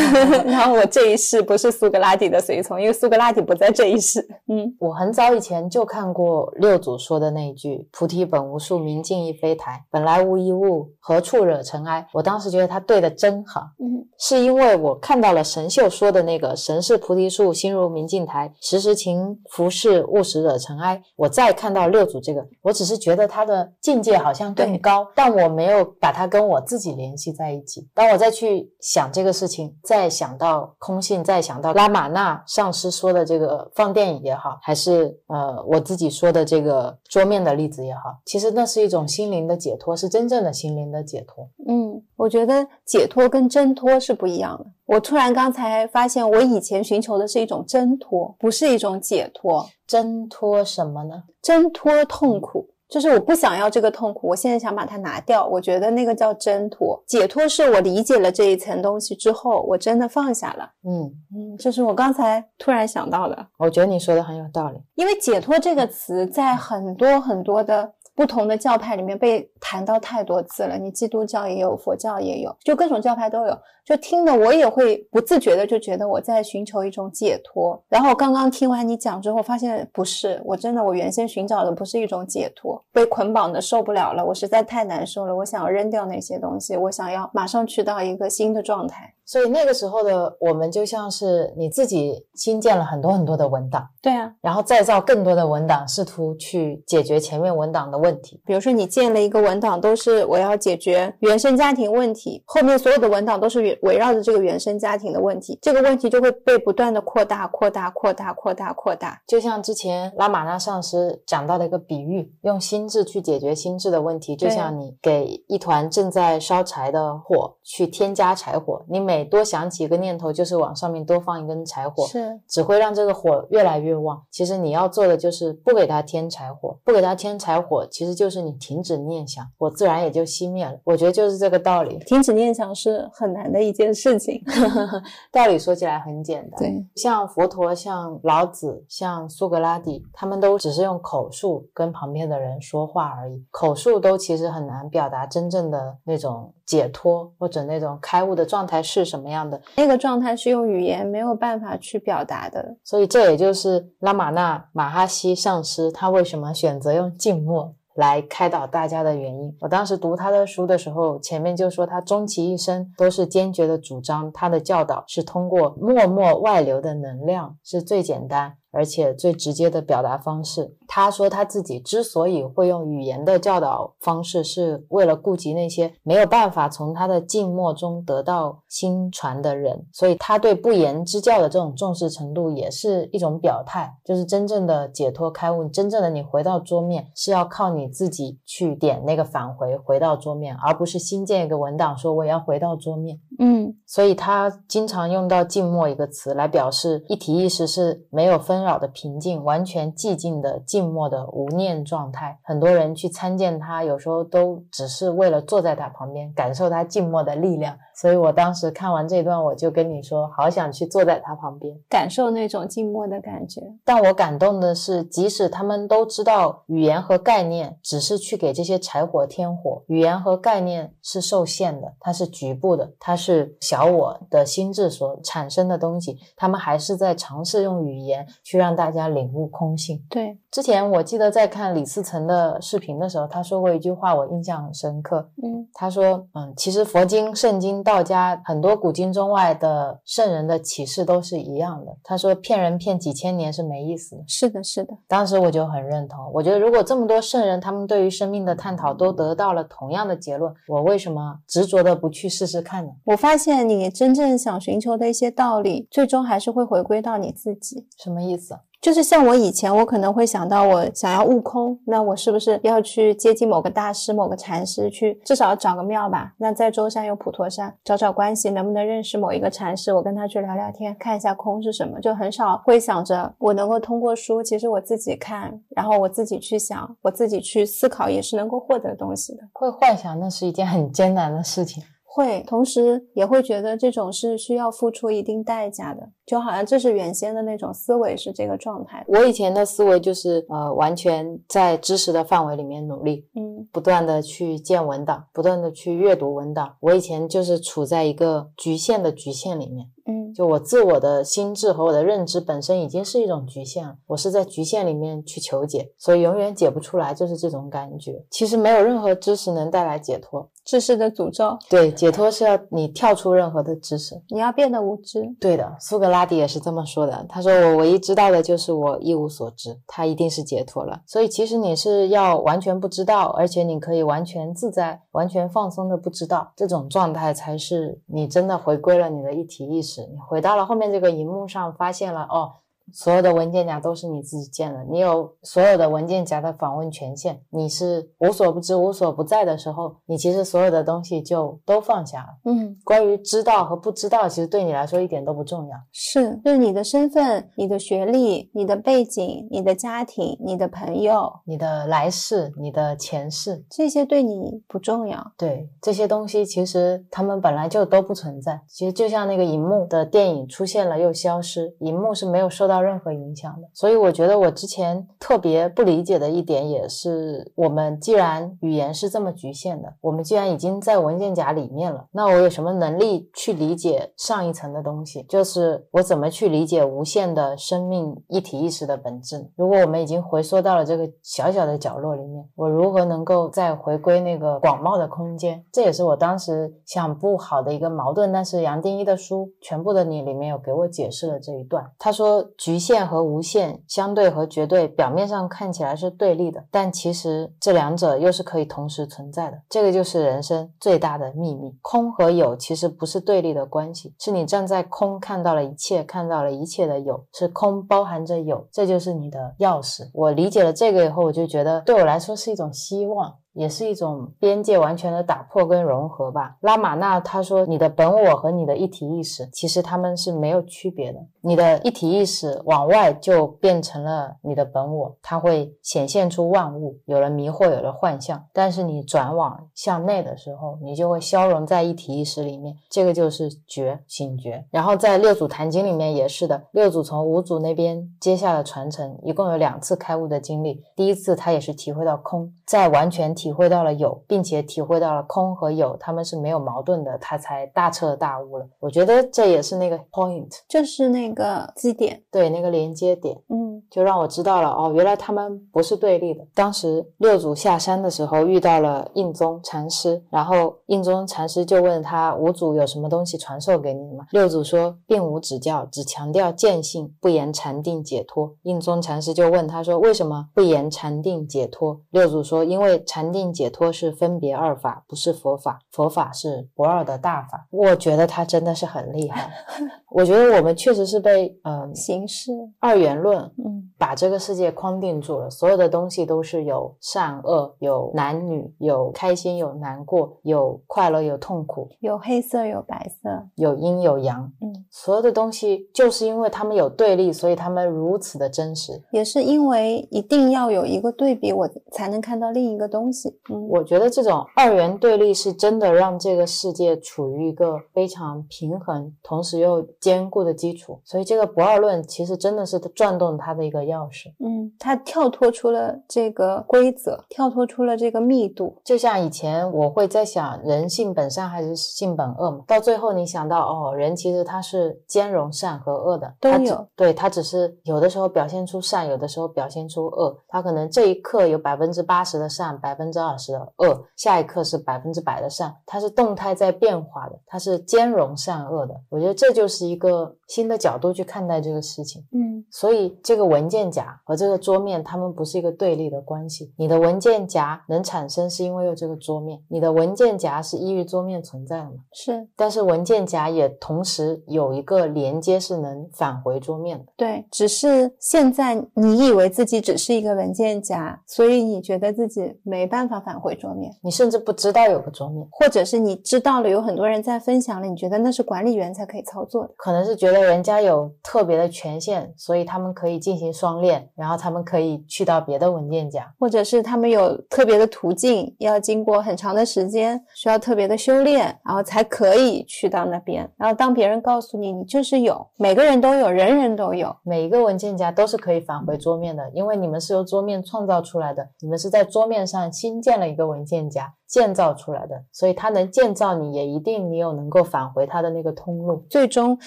然后我这一世不是苏格拉底的随从，因为苏格拉底不在这一世，嗯我很早以前就看过六祖说的那一句“菩提本无树，明镜亦非台，本来无一物，何处惹尘埃”。我当时觉得他对的真好，嗯是因为我看到了神秀说的那个“神是菩提树，心如明镜台，时时勤拂拭，勿使惹尘埃”。我再看到六祖这个，我只是觉得他的境界好像更高，但我没有把它跟我自己联系在一起。当我再去想这个事情，再想到空性，再想到拉玛那上师说的这个放电影也好，还是呃我自己说的这个桌面的例子也好，其实那是一种心灵的解脱，是真正的心灵的解脱。嗯，我觉得解脱跟挣脱是不一样的。我突然刚才发现，我以前寻求的是一种挣脱，不是一种解脱。挣脱什么呢？挣脱痛苦，就是我不想要这个痛苦，我现在想把它拿掉。我觉得那个叫挣脱。解脱是我理解了这一层东西之后，我真的放下了。嗯，嗯，这是我刚才突然想到的。我觉得你说的很有道理。因为解脱这个词在很多很多的不同的教派里面被谈到太多次了，你基督教也有，佛教也有，就各种教派都有。就听的我也会不自觉的就觉得我在寻求一种解脱。然后刚刚听完你讲之后，发现不是，我真的我原先寻找的不是一种解脱，被捆绑的受不了了，我实在太难受了，我想要扔掉那些东西，我想要马上去到一个新的状态。所以那个时候的我们就像是你自己新建了很多很多的文档，对啊，然后再造更多的文档，试图去解决前面文档的问题。比如说你建了一个文档，都是我要解决原生家庭问题，后面所有的文档都是围围绕着这个原生家庭的问题，这个问题就会被不断的扩大、扩大、扩大、扩大、扩大。就像之前拉玛那上师讲到的一个比喻，用心智去解决心智的问题，就像你给一团正在烧柴的火去添加柴火，你每多想起一个念头，就是往上面多放一根柴火，是，只会让这个火越来越旺。其实你要做的就是不给它添柴火，不给它添柴火，其实就是你停止念想，火自然也就熄灭了。我觉得就是这个道理。停止念想是很难的一件事情。道理说起来很简单，对，像佛陀、像老子、像苏格拉底，他们都只是用口述跟旁边的人说话而已，口述都其实很难表达真正的那种解脱或者那种开悟的状态是什么样的。那个状态是用语言没有办法去表达的。所以这也就是拉玛那马哈希上师他为什么选择用静默。来开导大家的原因。我当时读他的书的时候，前面就说他终其一生都是坚决的主张，他的教导是通过默默外流的能量，是最简单而且最直接的表达方式。他说他自己之所以会用语言的教导方式，是为了顾及那些没有办法从他的静默中得到心传的人，所以他对不言之教的这种重视程度也是一种表态，就是真正的解脱开悟，真正的你回到桌面是要靠你自己去点那个返回，回到桌面，而不是新建一个文档说我要回到桌面。嗯所以他经常用到“静默”一个词来表示一体意识是没有纷扰的平静，完全寂静的静默的无念状态。很多人去参见他，有时候都只是为了坐在他旁边，感受他静默的力量。所以我当时看完这段，我就跟你说，好想去坐在他旁边。感受那种静默的感觉。但我感动的是，即使他们都知道语言和概念只是去给这些柴火添火，语言和概念是受限的，它是局部的，它是小我的心智所产生的东西，他们还是在尝试用语言去让大家领悟空性。对，之前我记得在看李思成的视频的时候，他说过一句话，我印象很深刻。嗯他说：“嗯，其实佛经、圣经、道家很多古今中外的圣人的启示都是一样的。他说骗人骗几千年是没意思的。是的，是的，当时我就很认同，我觉得如果这么多圣人他们对于生命的探讨都得到了同样的结论，我为什么执着的不去试试看呢？我发现你真正想寻求的一些道理，最终还是会回归到你自己。什么意思？就是像我以前，我可能会想到我想要悟空，那我是不是要去接近某个大师、某个禅师，去至少找个庙吧？那在舟山有普陀山，找找关系，能不能认识某一个禅师？我跟他去聊聊天，看一下空是什么，就很少会想着我能够通过书，其实我自己看，然后我自己去想，我自己去思考，也是能够获得东西的。会幻想那是一件很艰难的事情。会，同时也会觉得这种是需要付出一定代价的，就好像这是原先的那种思维是这个状态。我以前的思维就是呃，完全在知识的范围里面努力，嗯不断的去建文档，不断的去阅读文档。我以前就是处在一个局限的局限里面。嗯就我自我的心智和我的认知本身已经是一种局限了，我是在局限里面去求解，所以永远解不出来，就是这种感觉。其实没有任何知识能带来解脱，知识的诅咒，对，解脱是要你跳出任何的知识。你要变得无知。对的，苏格拉底也是这么说的。他说：“我唯一知道的就是我一无所知。”他一定是解脱了。所以其实你是要完全不知道，而且你可以完全自在、完全放松的不知道，这种状态才是你真的回归了你的一体意识。你回到了后面这个荧幕上，发现了哦。所有的文件夹都是你自己建的，你有所有的文件夹的访问权限，你是无所不知、无所不在的时候，你其实所有的东西就都放下了。嗯，关于知道和不知道，其实对你来说一点都不重要。是，就是你的身份、你的学历、你的背景、你的家庭、你的朋友，你的来世、你的前世，这些对你不重要。对这些东西，其实他们本来就都不存在。其实就像那个荧幕的电影出现了又消失，荧幕是没有受到到任何影响的。所以我觉得我之前特别不理解的一点，也是我们既然语言是这么局限的，我们既然已经在文件夹里面了，那我有什么能力去理解上一层的东西？就是我怎么去理解无限的生命一体意识的本质？如果我们已经回缩到了这个小小的角落里面，我如何能够再回归那个广袤的空间？这也是我当时想不好的一个矛盾。但是杨定一的书《全部的你》里面有给我解释了这一段。他说，局限和无限、相对和绝对，表面上看起来是对立的，但其实这两者又是可以同时存在的。这个就是人生最大的秘密。空和有其实不是对立的关系，是你站在空看到了一切，看到了一切的有，是空包含着有，这就是你的钥匙。我理解了这个以后，我就觉得对我来说是一种希望。也是一种边界完全的打破跟融合吧。拉玛那他说，你的本我和你的一体意识，其实他们是没有区别的。你的一体意识往外就变成了你的本我，它会显现出万物，有了迷惑，有了幻象。但是你转往向内的时候，你就会消融在一体意识里面，这个就是觉醒觉。然后在六祖坛经里面也是的，六祖从五祖那边接下了传承，一共有两次开悟的经历。第一次他也是体会到空，在完全体会到了有，并且体会到了空和有，他们是没有矛盾的，他才大彻大悟了。我觉得这也是那个 point，就是那个基点，对那个连接点，嗯就让我知道了哦，原来他们不是对立的。当时六祖下山的时候遇到了印宗禅师，然后印宗禅师就问他五祖有什么东西传授给你吗？六祖说并无指教，只强调见性，不言禅定解脱。印宗禅师就问他说为什么不言禅定解脱？六祖说因为禅定。解脱是分别二法，不是佛法，佛法是不二的大法。我觉得他真的是很厉害。我觉得我们确实是被嗯、形式，二元论嗯把这个世界框定住了，所有的东西都是有善恶、有男女、有开心、有难过、有快乐、有痛苦、有黑色有白色，有阴有阳。嗯，所有的东西就是因为他们有对立，所以他们如此的真实。也是因为一定要有一个对比，我才能看到另一个东西。嗯，我觉得这种二元对立是真的让这个世界处于一个非常平衡，同时又坚固的基础。所以这个不二论其实真的是转动它的一个钥匙。嗯，它跳脱出了这个规则，跳脱出了这个密度。就像以前我会在想，人性本善还是性本恶嘛？到最后你想到，哦，人其实他是兼容善和恶的，都有对他只是有的时候表现出善，有的时候表现出恶。他可能这一刻有百分之八十的善，百分之二十的恶，下一刻是百分之百的善，它是动态在变化的，它是兼容善恶的。我觉得这就是一个新的角度去看待这个事情。嗯所以这个文件夹和这个桌面，它们不是一个对立的关系。你的文件夹能产生，是因为有这个桌面；你的文件夹是依于桌面存在的嘛？是但是文件夹也同时有一个连接，是能返回桌面的。对，只是现在你以为自己只是一个文件夹，所以你觉得自己没办法返回桌面，你甚至不知道有个桌面，或者是你知道了有很多人在分享了，你觉得那是管理员才可以操作的。可能是觉得人家有特别的权限，所以他们可以进行双链，然后他们可以去到别的文件夹。或者是他们有特别的途径，要经过很长的时间，需要特别的修炼，然后才可以去到那边。然后当别人告诉你，你就是有，每个人都有，人人都有，每一个文件夹都是可以返回桌面的，因为你们是由桌面创造出来的，你们是在桌面上新建了一个文件夹建造出来的，所以它能建造你，也一定你有能够返回它的那个通路。最终，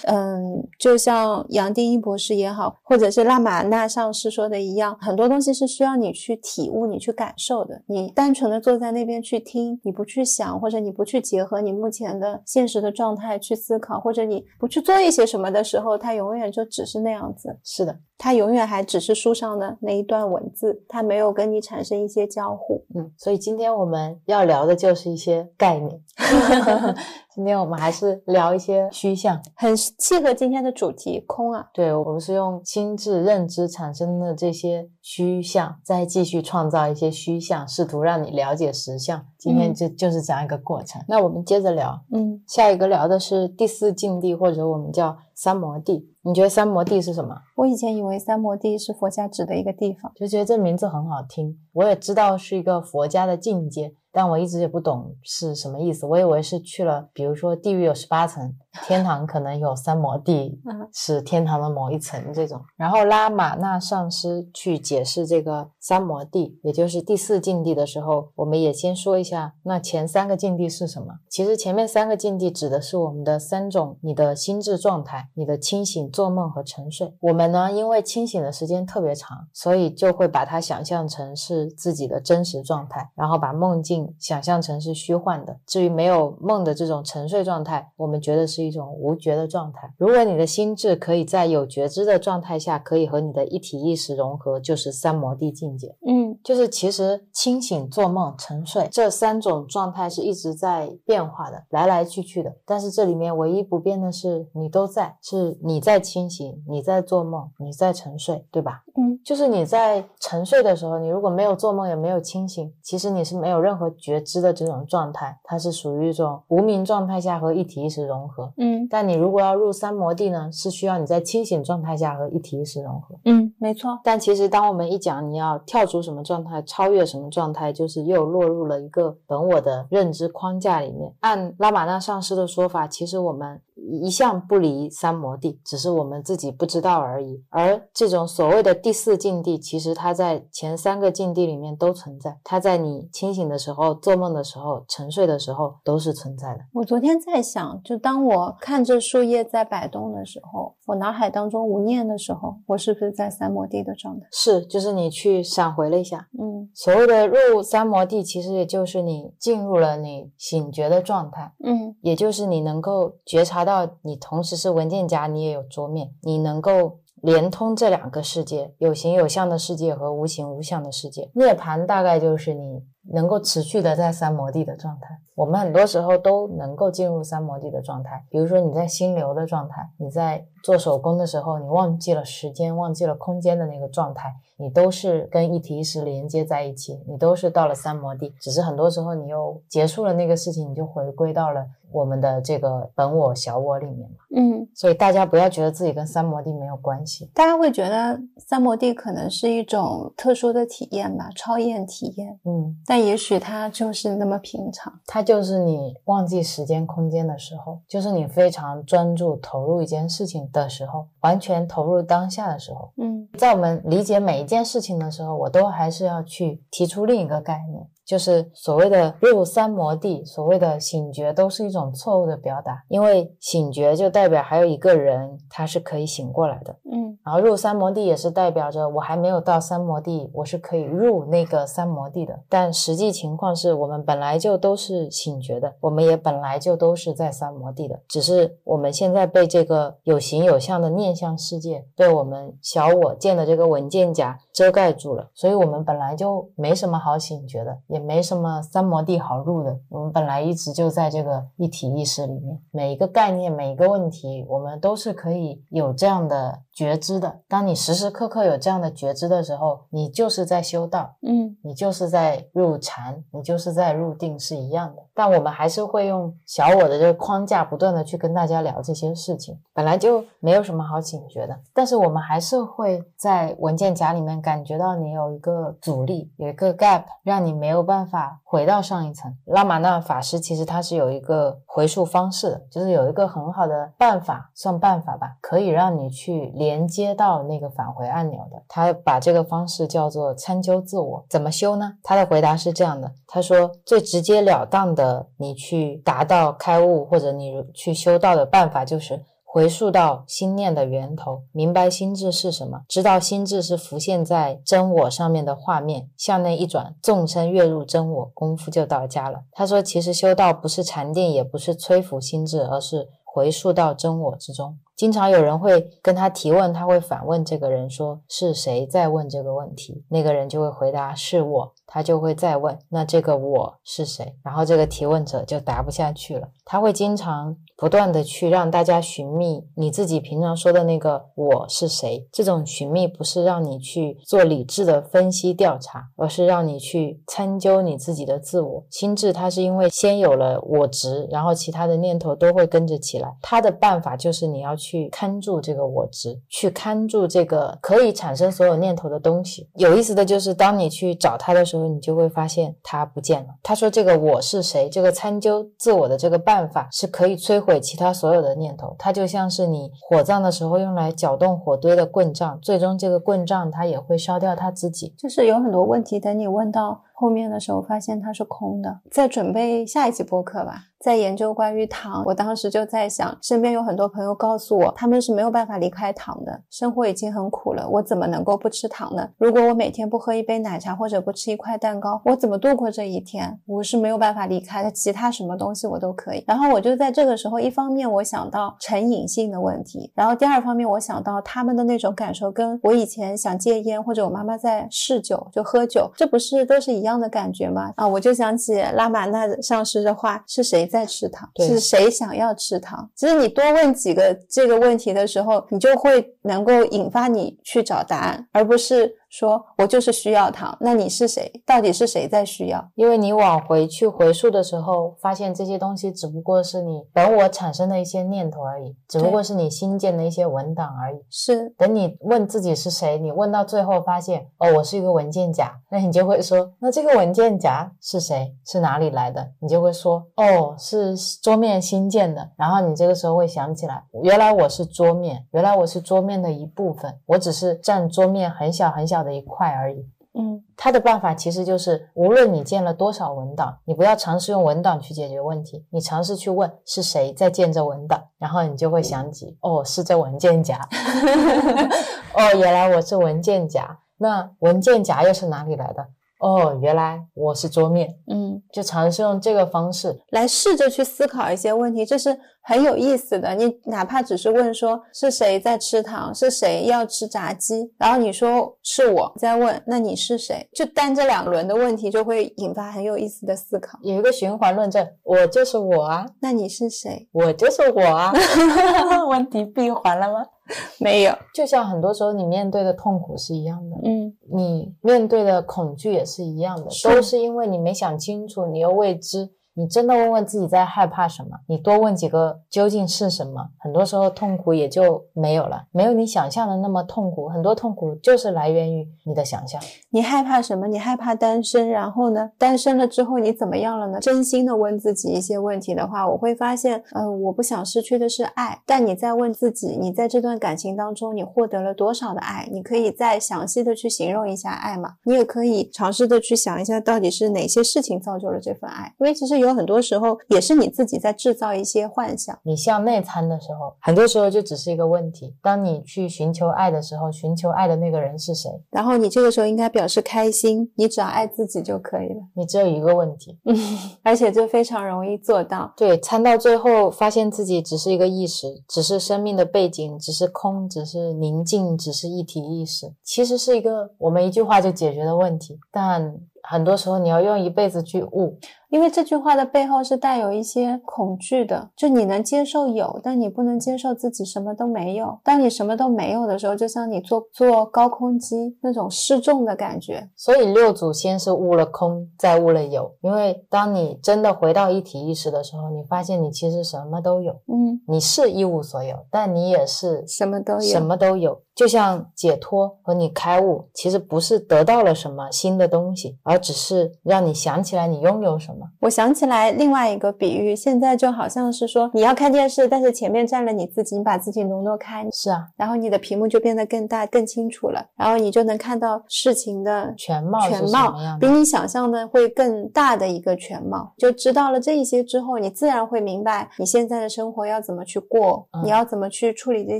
嗯，就像杨定一博士也好，或者是拉玛那上师说的一样，很多东西是需要你去体悟、你去感受的。你单纯的坐在那边去听，你不去想，或者你不去结合你目前的现实的状态去思考，或者你不去做一些什么的时候，它永远就只是那样子。是的，它永远还只是书上的那一段文字，它没有跟你产生一些交互。嗯，所以今天我们要聊的就是一些概念。今天我们还是聊一些虚像。很契合今天的主题，空啊。对，我们是用心智认知产生的这些虚像，再继续创造一些虚像，试图让你了解实相。今天嗯就、就是这样一个过程。那我们接着聊，嗯，下一个聊的是第四境地，或者我们叫三摩地。你觉得三摩地是什么？我以前以为三摩地是佛家指的一个地方。就觉得这名字很好听，我也知道是一个佛家的境界，但我一直也不懂是什么意思。我以为是去了，比如说地狱有十八层，天堂可能有三摩地，嗯 是天堂的某一层这种。然后拉玛那上师去解释这个三摩地，也就是第四境地的时候，我们也先说一下，那前三个境地是什么？其实前面三个境地指的是我们的三种你的心智状态，你的清醒、做梦和沉睡。我们呢，因为清醒的时间特别长，所以就会把它想象成是自己的真实状态，然后把梦境想象成是虚幻的。至于没有梦的这种沉睡状态，我们觉得是一种无觉的状态。如果你的心智可以在有觉知的状态下，可以和你的一体意识融合，就是三摩地境界。嗯就是其实清醒、做梦、沉睡这三种状态是一直在变化的，来来去去的。但是这里面唯一不变的是你都在，是你在清醒，你在做梦，你在沉睡，对吧？嗯就是你在沉睡的时候，你如果没有做梦，也没有清醒，其实你是没有任何觉知的这种状态，它是属于一种无名状态下和一体意识融合。嗯但你如果要入三摩地呢，是需要你在清醒状态下和一体意识融合。嗯，没错。但其实，当我们一讲你要跳出什么状态，超越什么状态，就是又落入了一个本我的认知框架里面。按拉玛那上师的说法，其实我们一向不离三摩地，只是我们自己不知道而已。而这种所谓的第四境地，其实它在前三个境地里面都存在，它在你清醒的时候、做梦的时候、沉睡的时候都是存在的。我昨天在想，就当我看着树叶在摆动的时候，我脑海当中无念的时候，我是不是在三摩地的状态？是，就是你去闪回了一下，嗯所谓的入三摩地，其实也就是你进入了你醒觉的状态。嗯也就是你能够觉察到，你同时是文件夹，你也有桌面，你能够连通这两个世界，有形有象的世界和无形无相的世界。涅槃大概就是你能够持续的在三摩地的状态。我们很多时候都能够进入三摩地的状态，比如说你在心流的状态，你在做手工的时候，你忘记了时间，忘记了空间的那个状态，你都是跟一体意识连接在一起，你都是到了三摩地。只是很多时候你又结束了那个事情，你就回归到了。我们的这个本我、小我里面嘛，嗯，所以大家不要觉得自己跟三摩地没有关系。大家会觉得三摩地可能是一种特殊的体验吧，超验体验，嗯，但也许它就是那么平常。它就是你忘记时间、空间的时候，就是你非常专注投入一件事情的时候，完全投入当下的时候。嗯，在我们理解每一件事情的时候，我都还是要去提出另一个概念。就是所谓的入三摩地，所谓的醒觉，都是一种错误的表达。因为醒觉就代表还有一个人，他是可以醒过来的。嗯，然后入三摩地也是代表着我还没有到三摩地，我是可以入那个三摩地的。但实际情况是我们本来就都是醒觉的，我们也本来就都是在三摩地的，只是我们现在被这个有形有相的念相世界，被我们小我建的这个文件夹遮盖住了，所以我们本来就没什么好醒觉的。也没什么三摩地好入的，我们本来一直就在这个一体意识里面，每一个概念、每一个问题，我们都是可以有这样的觉知的。当你时时刻刻有这样的觉知的时候，你就是在修道，嗯，你就是在入禅，你就是在入定，是一样的。但我们还是会用小我的这个框架，不断的去跟大家聊这些事情，本来就没有什么好醒觉的。但是我们还是会在文件夹里面感觉到你有一个阻力，有一个 gap，让你没有。办法回到上一层，拉玛那法师其实他是有一个回溯方式的，就是有一个很好的办法，算办法吧，可以让你去连接到那个返回按钮的。他把这个方式叫做参究自我，怎么修呢？他的回答是这样的，他说最直截了当的，你去达到开悟或者你去修道的办法就是。回溯到心念的源头，明白心智是什么，知道心智是浮现在真我上面的画面，向内一转，纵身跃入真我，功夫就到家了。他说，其实修道不是禅定，也不是摧伏心智，而是回溯到真我之中。经常有人会跟他提问，他会反问这个人说：“是谁在问这个问题？”那个人就会回答：“是我。”他就会再问：“那这个我是谁？”然后这个提问者就答不下去了。他会经常不断的去让大家寻觅你自己平常说的那个我是谁。这种寻觅不是让你去做理智的分析调查，而是让你去参究你自己的自我心智。它是因为先有了我执，然后其他的念头都会跟着起来。他的办法就是你要去看住这个我执，去看住这个可以产生所有念头的东西。有意思的就是，当你去找他的时候。你就会发现他不见了。他说：“这个我是谁？这个参究自我的这个办法是可以摧毁毁其他所有的念头。它就像是你火葬的时候用来搅动火堆的棍杖，最终这个棍杖它也会烧掉它自己。就是有很多问题，等你问到后面的时候，发现它是空的。在准备下一期播客吧。”在研究关于糖，我当时就在想，身边有很多朋友告诉我，他们是没有办法离开糖的，生活已经很苦了，我怎么能够不吃糖呢？如果我每天不喝一杯奶茶或者不吃一块蛋糕，我怎么度过这一天？我是没有办法离开的，其他什么东西我都可以。然后我就在这个时候，一方面我想到成瘾性的问题，然后第二方面我想到他们的那种感受，跟我以前想戒烟或者我妈妈在嗜酒就喝酒，这不是都是一样的感觉吗？啊，我就想起拉玛那上师的话，是谁？在吃糖是谁想要吃糖？其实你多问几个这个问题的时候，你就会能够引发你去找答案，而不是。说我就是需要糖，那你是谁？到底是谁在需要？因为你往回去回溯的时候，发现这些东西只不过是你本我产生的一些念头而已，只不过是你新建的一些文档而已。是，等你问自己是谁，你问到最后发现，哦，我是一个文件夹，那你就会说，那这个文件夹是谁？是哪里来的？你就会说，哦，是桌面新建的。然后你这个时候会想起来，原来我是桌面，原来我是桌面的一部分，我只是占桌面很小很小。的一块而已，嗯，他的办法其实就是，无论你建了多少文档，你不要尝试用文档去解决问题，你尝试去问是谁在建这文档，然后你就会想起，哦，是这文件夹，哦，原来我是文件夹，那文件夹又是哪里来的？哦，原来我是桌面，嗯，就尝试用这个方式来试着去思考一些问题，这是很有意思的。你哪怕只是问说是谁在吃糖，是谁要吃炸鸡，然后你说是我，再问那你是谁，就单这两轮的问题就会引发很有意思的思考。有一个循环论证，我就是我啊，那你是谁？我就是我啊，问题闭环了吗？没有，就像很多时候你面对的痛苦是一样的，嗯，你面对的恐惧也是一样的，是都是因为你没想清楚，你又未知。你真的问问自己在害怕什么？你多问几个究竟是什么？很多时候痛苦也就没有了，没有你想象的那么痛苦。很多痛苦就是来源于你的想象。你害怕什么？你害怕单身，然后呢？单身了之后你怎么样了呢？真心的问自己一些问题的话，我会发现，嗯、我不想失去的是爱。但你在问自己，你在这段感情当中，你获得了多少的爱？你可以再详细的去形容一下爱吗？你也可以尝试的去想一下，到底是哪些事情造就了这份爱？因为其实有很多时候也是你自己在制造一些幻想。你向内参的时候，很多时候就只是一个问题。当你去寻求爱的时候，寻求爱的那个人是谁？然后你这个时候应该表示开心，你只要爱自己就可以了。你只有一个问题。而且这非常容易做到。对，参到最后，发现自己只是一个意识，只是生命的背景，只是空，只是宁静，只是一体意识，其实是一个我们一句话就解决的问题。但很多时候你要用一辈子去悟。因为这句话的背后是带有一些恐惧的，就你能接受有，但你不能接受自己什么都没有。当你什么都没有的时候，就像你坐坐高空机那种失重的感觉。所以六祖先是悟了空，再悟了有。因为当你真的回到一体意识的时候，你发现你其实什么都有，嗯，你是一无所有，但你也是什么都有。什么都有。就像解脱和你开悟，其实不是得到了什么新的东西，而只是让你想起来你拥有什么。我想起来另外一个比喻，现在就好像是说你要看电视，但是前面站了你自己，你把自己挪挪开，是啊，然后你的屏幕就变得更大、更清楚了，然后你就能看到事情的全貌全貌？比你想象的会更大的一个全貌。就知道了这一些之后，你自然会明白你现在的生活要怎么去过，嗯你要怎么去处理这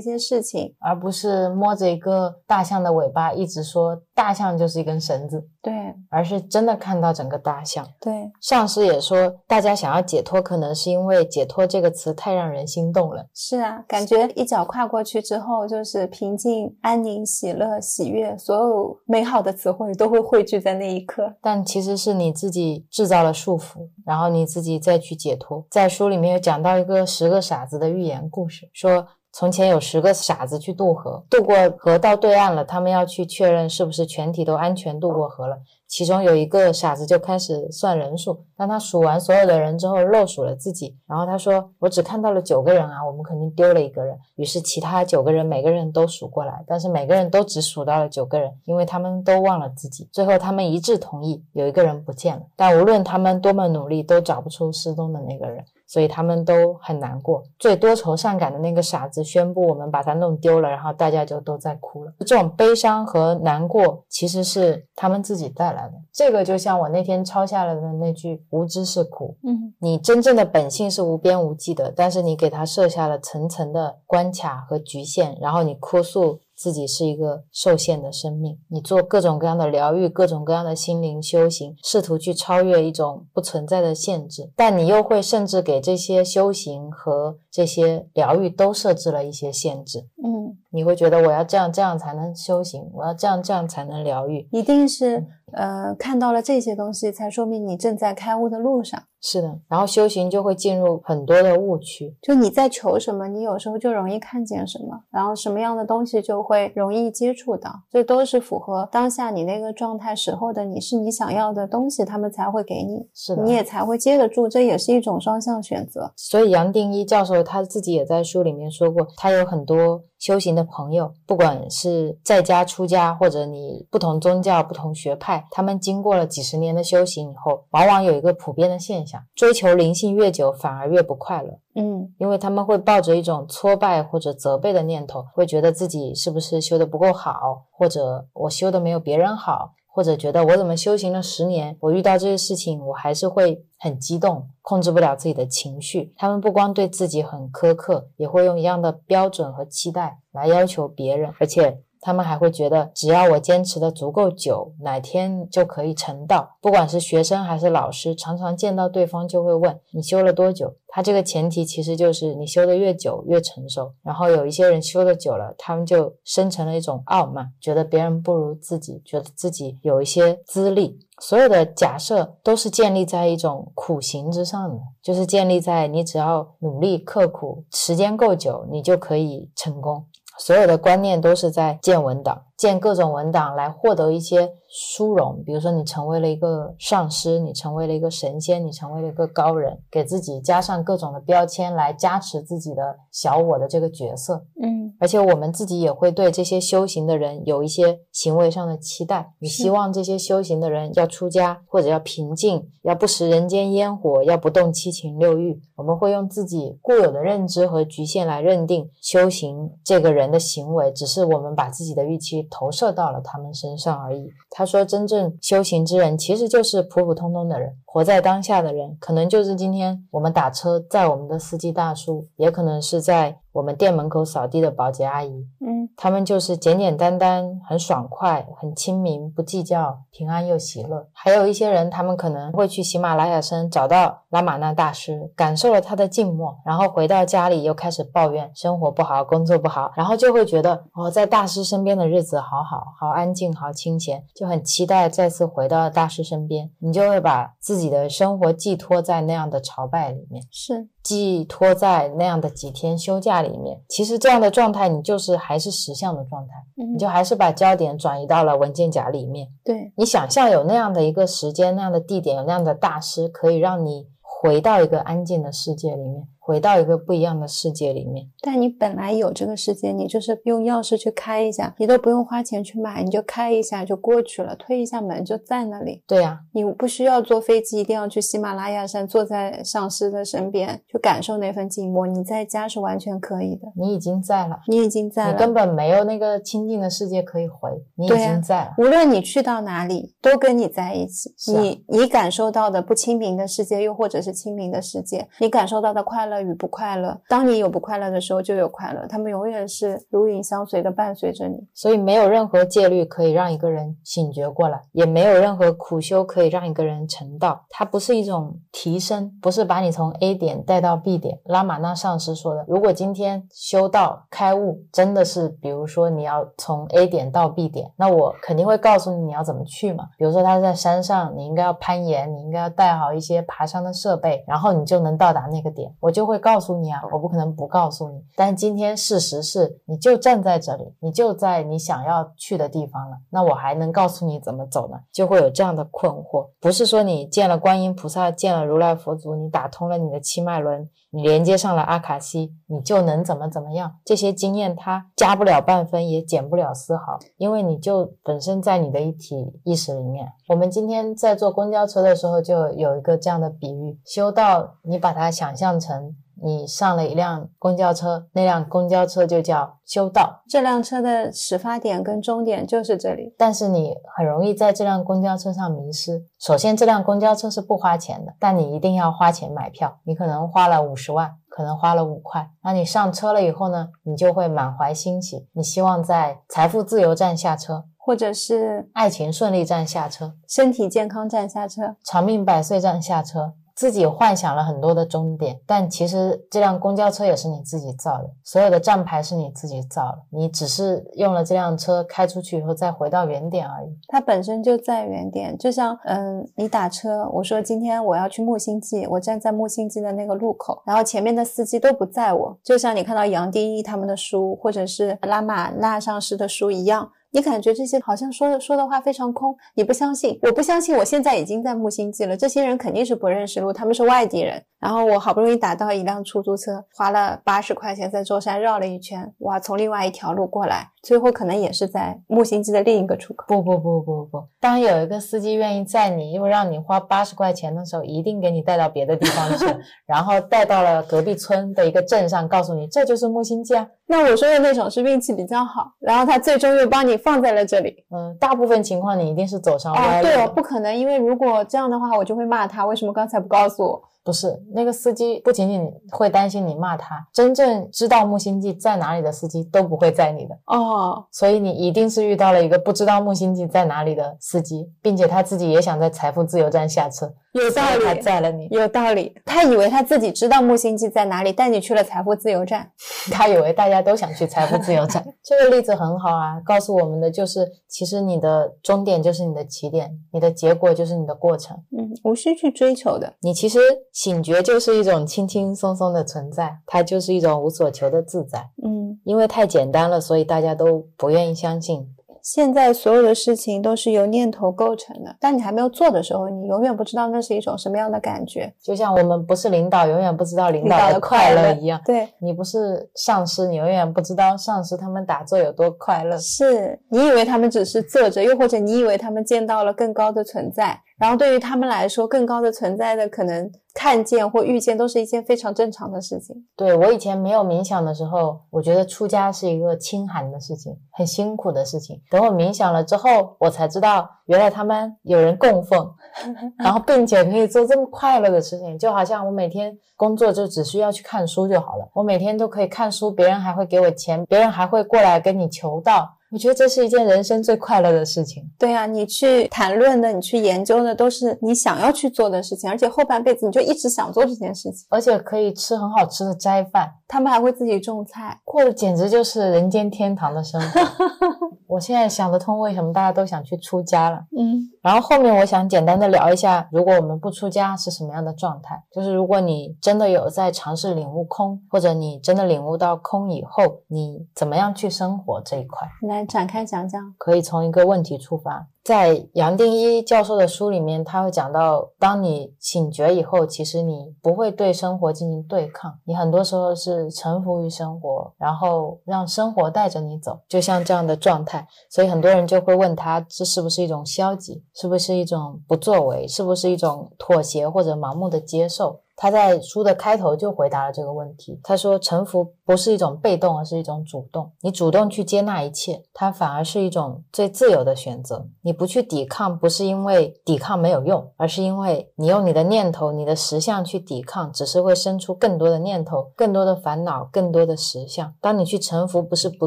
些事情。而不是摸着一个大象的尾巴，一直说大象就是一根绳子，对而是真的看到整个大象。对，上师也说，大家想要解脱，可能是因为“解脱”这个词太让人心动了。是啊，感觉一脚跨过去之后，就是平静、安宁、喜乐、喜悦，所有美好的词汇都会汇聚在那一刻。但其实是你自己制造了束缚，然后你自己再去解脱。在书里面有讲到一个十个傻子的寓言故事，说从前有十个傻子去渡河，渡过河到对岸了，他们要去确认是不是全体都安全渡过河了。其中有一个傻子就开始算人数，当他数完所有的人之后，漏数了自己，然后他说：“我只看到了九个人啊，我们肯定丢了一个人。”于是其他九个人每个人都数过来，但是每个人都只数到了九个人，因为他们都忘了自己。最后他们一致同意，有一个人不见了，但无论他们多么努力，都找不出失踪的那个人。所以他们都很难过。最多愁善感的那个傻子宣布我们把他弄丢了，然后大家就都在哭了。这种悲伤和难过其实是他们自己带来的。这个就像我那天抄下来的那句“无知是苦”，嗯，你真正的本性是无边无际的，但是你给他设下了层层的关卡和局限，然后你哭诉自己是一个受限的生命，你做各种各样的疗愈，各种各样的心灵修行，试图去超越一种不存在的限制，但你又会甚至给这些修行和这些疗愈都设置了一些限制。嗯，你会觉得我要这样这样才能修行，我要这样这样才能疗愈。一定是呃看到了这些东西，才说明你正在开悟的路上。是的，然后修行就会进入很多的误区。就你在求什么，你有时候就容易看见什么，然后什么样的东西就会容易接触到，这都是符合当下你那个状态时候的你是你想要的东西，他们才会给你，是的，你也才会接得住，这也是一种双向选择。所以杨定一教授他自己也在书里面说过，他有很多修行的朋友，不管是在家出家，或者你不同宗教、不同学派，他们经过了几十年的修行以后，往往有一个普遍的现象：追求灵性越久，反而越不快乐。嗯因为他们会抱着一种挫败或者责备的念头，会觉得自己是不是修的不够好，或者我修的没有别人好，或者觉得我怎么修行了十年，我遇到这些事情，我还是会很激动，控制不了自己的情绪。他们不光对自己很苛刻，也会用一样的标准和期待来要求别人，而且他们还会觉得，只要我坚持的足够久，哪天就可以成道。不管是学生还是老师，常常见到对方就会问你修了多久。他这个前提其实就是你修的越久越成熟。然后有一些人修的久了，他们就生成了一种傲慢，觉得别人不如自己，觉得自己有一些资历。所有的假设都是建立在一种苦行之上的，就是建立在你只要努力刻苦，时间够久，你就可以成功。所有的观念都是在建文档。建各种文档来获得一些殊荣，比如说你成为了一个上师，你成为了一个神仙，你成为了一个高人，给自己加上各种的标签来加持自己的小我的这个角色。嗯，而且我们自己也会对这些修行的人有一些行为上的期待，你希望这些修行的人要出家，或者要平静，要不食人间烟火，要不动七情六欲。我们会用自己固有的认知和局限来认定修行这个人的行为，只是我们把自己的预期。投射到了他们身上而已。他说，真正修行之人其实就是普普通通的人，活在当下的人，可能就是今天我们打车载我们的司机大叔，也可能是在。我们店门口扫地的保洁阿姨，嗯，他们就是简简单单、很爽快、很亲民、不计较、平安又喜乐。还有一些人，他们可能会去喜马拉雅山找到拉玛那大师，感受了他的静默，然后回到家里又开始抱怨生活不好、工作不好，然后就会觉得哦，在大师身边的日子好好、好安静、好清闲，就很期待再次回到大师身边。你就会把自己的生活寄托在那样的朝拜里面，是。寄托在那样的几天休假里面，其实这样的状态，你就是还是实相的状态，你就还是把焦点转移到了文件夹里面。对你想象有那样的一个时间、那样的地点、有那样的大师，可以让你回到一个安静的世界里面。回到一个不一样的世界里面，但你本来有这个世界，你就是用钥匙去开一下，你都不用花钱去买，你就开一下就过去了，推一下门就在那里。对呀，你不需要坐飞机，一定要去喜马拉雅山，坐在上师的身边，去感受那份寂寞。你在家是完全可以的，你已经在了，你已经在了，你根本没有那个清净的世界可以回，你已经在了。无论你去到哪里，都跟你在一起。你你感受到的不清明的世界，又或者是清明的世界，你感受到的快乐与不快乐。当你有不快乐的时候，就有快乐，他们永远是如影相随的伴随着你。所以没有任何戒律可以让一个人醒觉过来，也没有任何苦修可以让一个人成道。它不是一种提升，不是把你从 A 点带到 B 点。拉玛那上师说的，如果今天修道开悟，真的是，比如说你要从 A 点到 B 点，那我肯定会告诉你你要怎么去嘛。比如说他在山上，你应该要攀岩，你应该要带好一些爬山的设备，然后你就能到达那个点。我就会告诉你啊。我不可能不告诉你，但今天事实是，你就站在这里，你就在你想要去的地方了。那我还能告诉你怎么走呢？就会有这样的困惑。不是说你见了观音菩萨，见了如来佛祖，你打通了你的七脉轮，你连接上了阿卡西，你就能怎么怎么样？这些经验它加不了半分，也减不了丝毫，因为你就本身在你的一体意识里面。我们今天在坐公交车的时候，就有一个这样的比喻：修道，你把它想象成。你上了一辆公交车，那辆公交车就叫修道。这辆车的始发点跟终点就是这里，但是你很容易在这辆公交车上迷失。首先，这辆公交车是不花钱的，但你一定要花钱买票。你可能花了五十万，可能花了五块。那你上车了以后呢？你就会满怀欣喜，你希望在财富自由站下车，或者是爱情顺利站下车，身体健康站下车，长命百岁站下车。自己幻想了很多的终点，但其实这辆公交车也是你自己造的，所有的站牌是你自己造的，你只是用了这辆车开出去以后再回到原点而已。它本身就在原点，就像嗯，你打车，我说今天我要去木星记，我站在木星记的那个路口，然后前面的司机都不载我，就像你看到杨定一他们的书，或者是拉玛那上师的书一样。你感觉这些好像说的说的话非常空，你不相信，我不相信，我现在已经在木星记了。这些人肯定是不认识路，他们是外地人。然后我好不容易打到一辆出租车，花了八十块钱在舟山绕了一圈，哇，从另外一条路过来，最后可能也是在木星记的另一个出口。不不不不不，当有一个司机愿意载你，又让你花八十块钱的时候，一定给你带到别的地方去，然后带到了隔壁村的一个镇上，告诉你这就是木星记啊。那我说的那种是运气比较好，然后他最终又帮你放在了这里。嗯，大部分情况你一定是走上歪路。哦，对哦，不可能，因为如果这样的话，我就会骂他，为什么刚才不告诉我？不是那个司机不仅仅会担心你骂他，真正知道木星记在哪里的司机都不会载你的哦。所以你一定是遇到了一个不知道木星记在哪里的司机，并且他自己也想在财富自由站下车。有道理，他载了你。有道理，他以为他自己知道木星记在哪里，带你去了财富自由站。他以为大家都想去财富自由站。这个例子很好啊，告诉我们的就是，其实你的终点就是你的起点，你的结果就是你的过程。嗯，无需去追求的。你其实醒觉就是一种轻轻松松的存在，它就是一种无所求的自在。嗯，因为太简单了，所以大家都不愿意相信。现在所有的事情都是由念头构成的，当你还没有做的时候，你永远不知道那是一种什么样的感觉。就像我们不是领导，永远不知道领导的快乐一样。对你不是上司，你永远不知道上司他们打坐有多快乐。是你以为他们只是坐着，又或者你以为他们见到了更高的存在。然后对于他们来说，更高的存在的可能看见或遇见，都是一件非常正常的事情。对我以前没有冥想的时候，我觉得出家是一个清寒的事情，很辛苦的事情。等我冥想了之后，我才知道，原来他们有人供奉，然后并且可以做这么快乐的事情。就好像我每天工作就只需要去看书就好了，我每天都可以看书，别人还会给我钱，别人还会过来跟你求道。我觉得这是一件人生最快乐的事情。对啊，你去谈论的，你去研究的，都是你想要去做的事情，而且后半辈子你就一直想做这件事情，而且可以吃很好吃的斋饭。他们还会自己种菜，过的简直就是人间天堂的生活。我现在想得通，为什么大家都想去出家了。嗯，然后后面我想简单的聊一下，如果我们不出家是什么样的状态？就是如果你真的有在尝试领悟空，或者你真的领悟到空以后，你怎么样去生活这一块？来展开讲讲。可以从一个问题出发。在杨定一教授的书里面，他会讲到，当你醒觉以后，其实你不会对生活进行对抗，你很多时候是臣服于生活，然后让生活带着你走，就像这样的状态。所以很多人就会问他，这是不是一种消极？是不是一种不作为？是不是一种妥协或者盲目的接受？他在书的开头就回答了这个问题。他说：“臣服不是一种被动，而是一种主动。你主动去接纳一切，它反而是一种最自由的选择。你不去抵抗，不是因为抵抗没有用，而是因为你用你的念头、你的实相去抵抗，只是会生出更多的念头、更多的烦恼、更多的实相。当你去臣服，不是不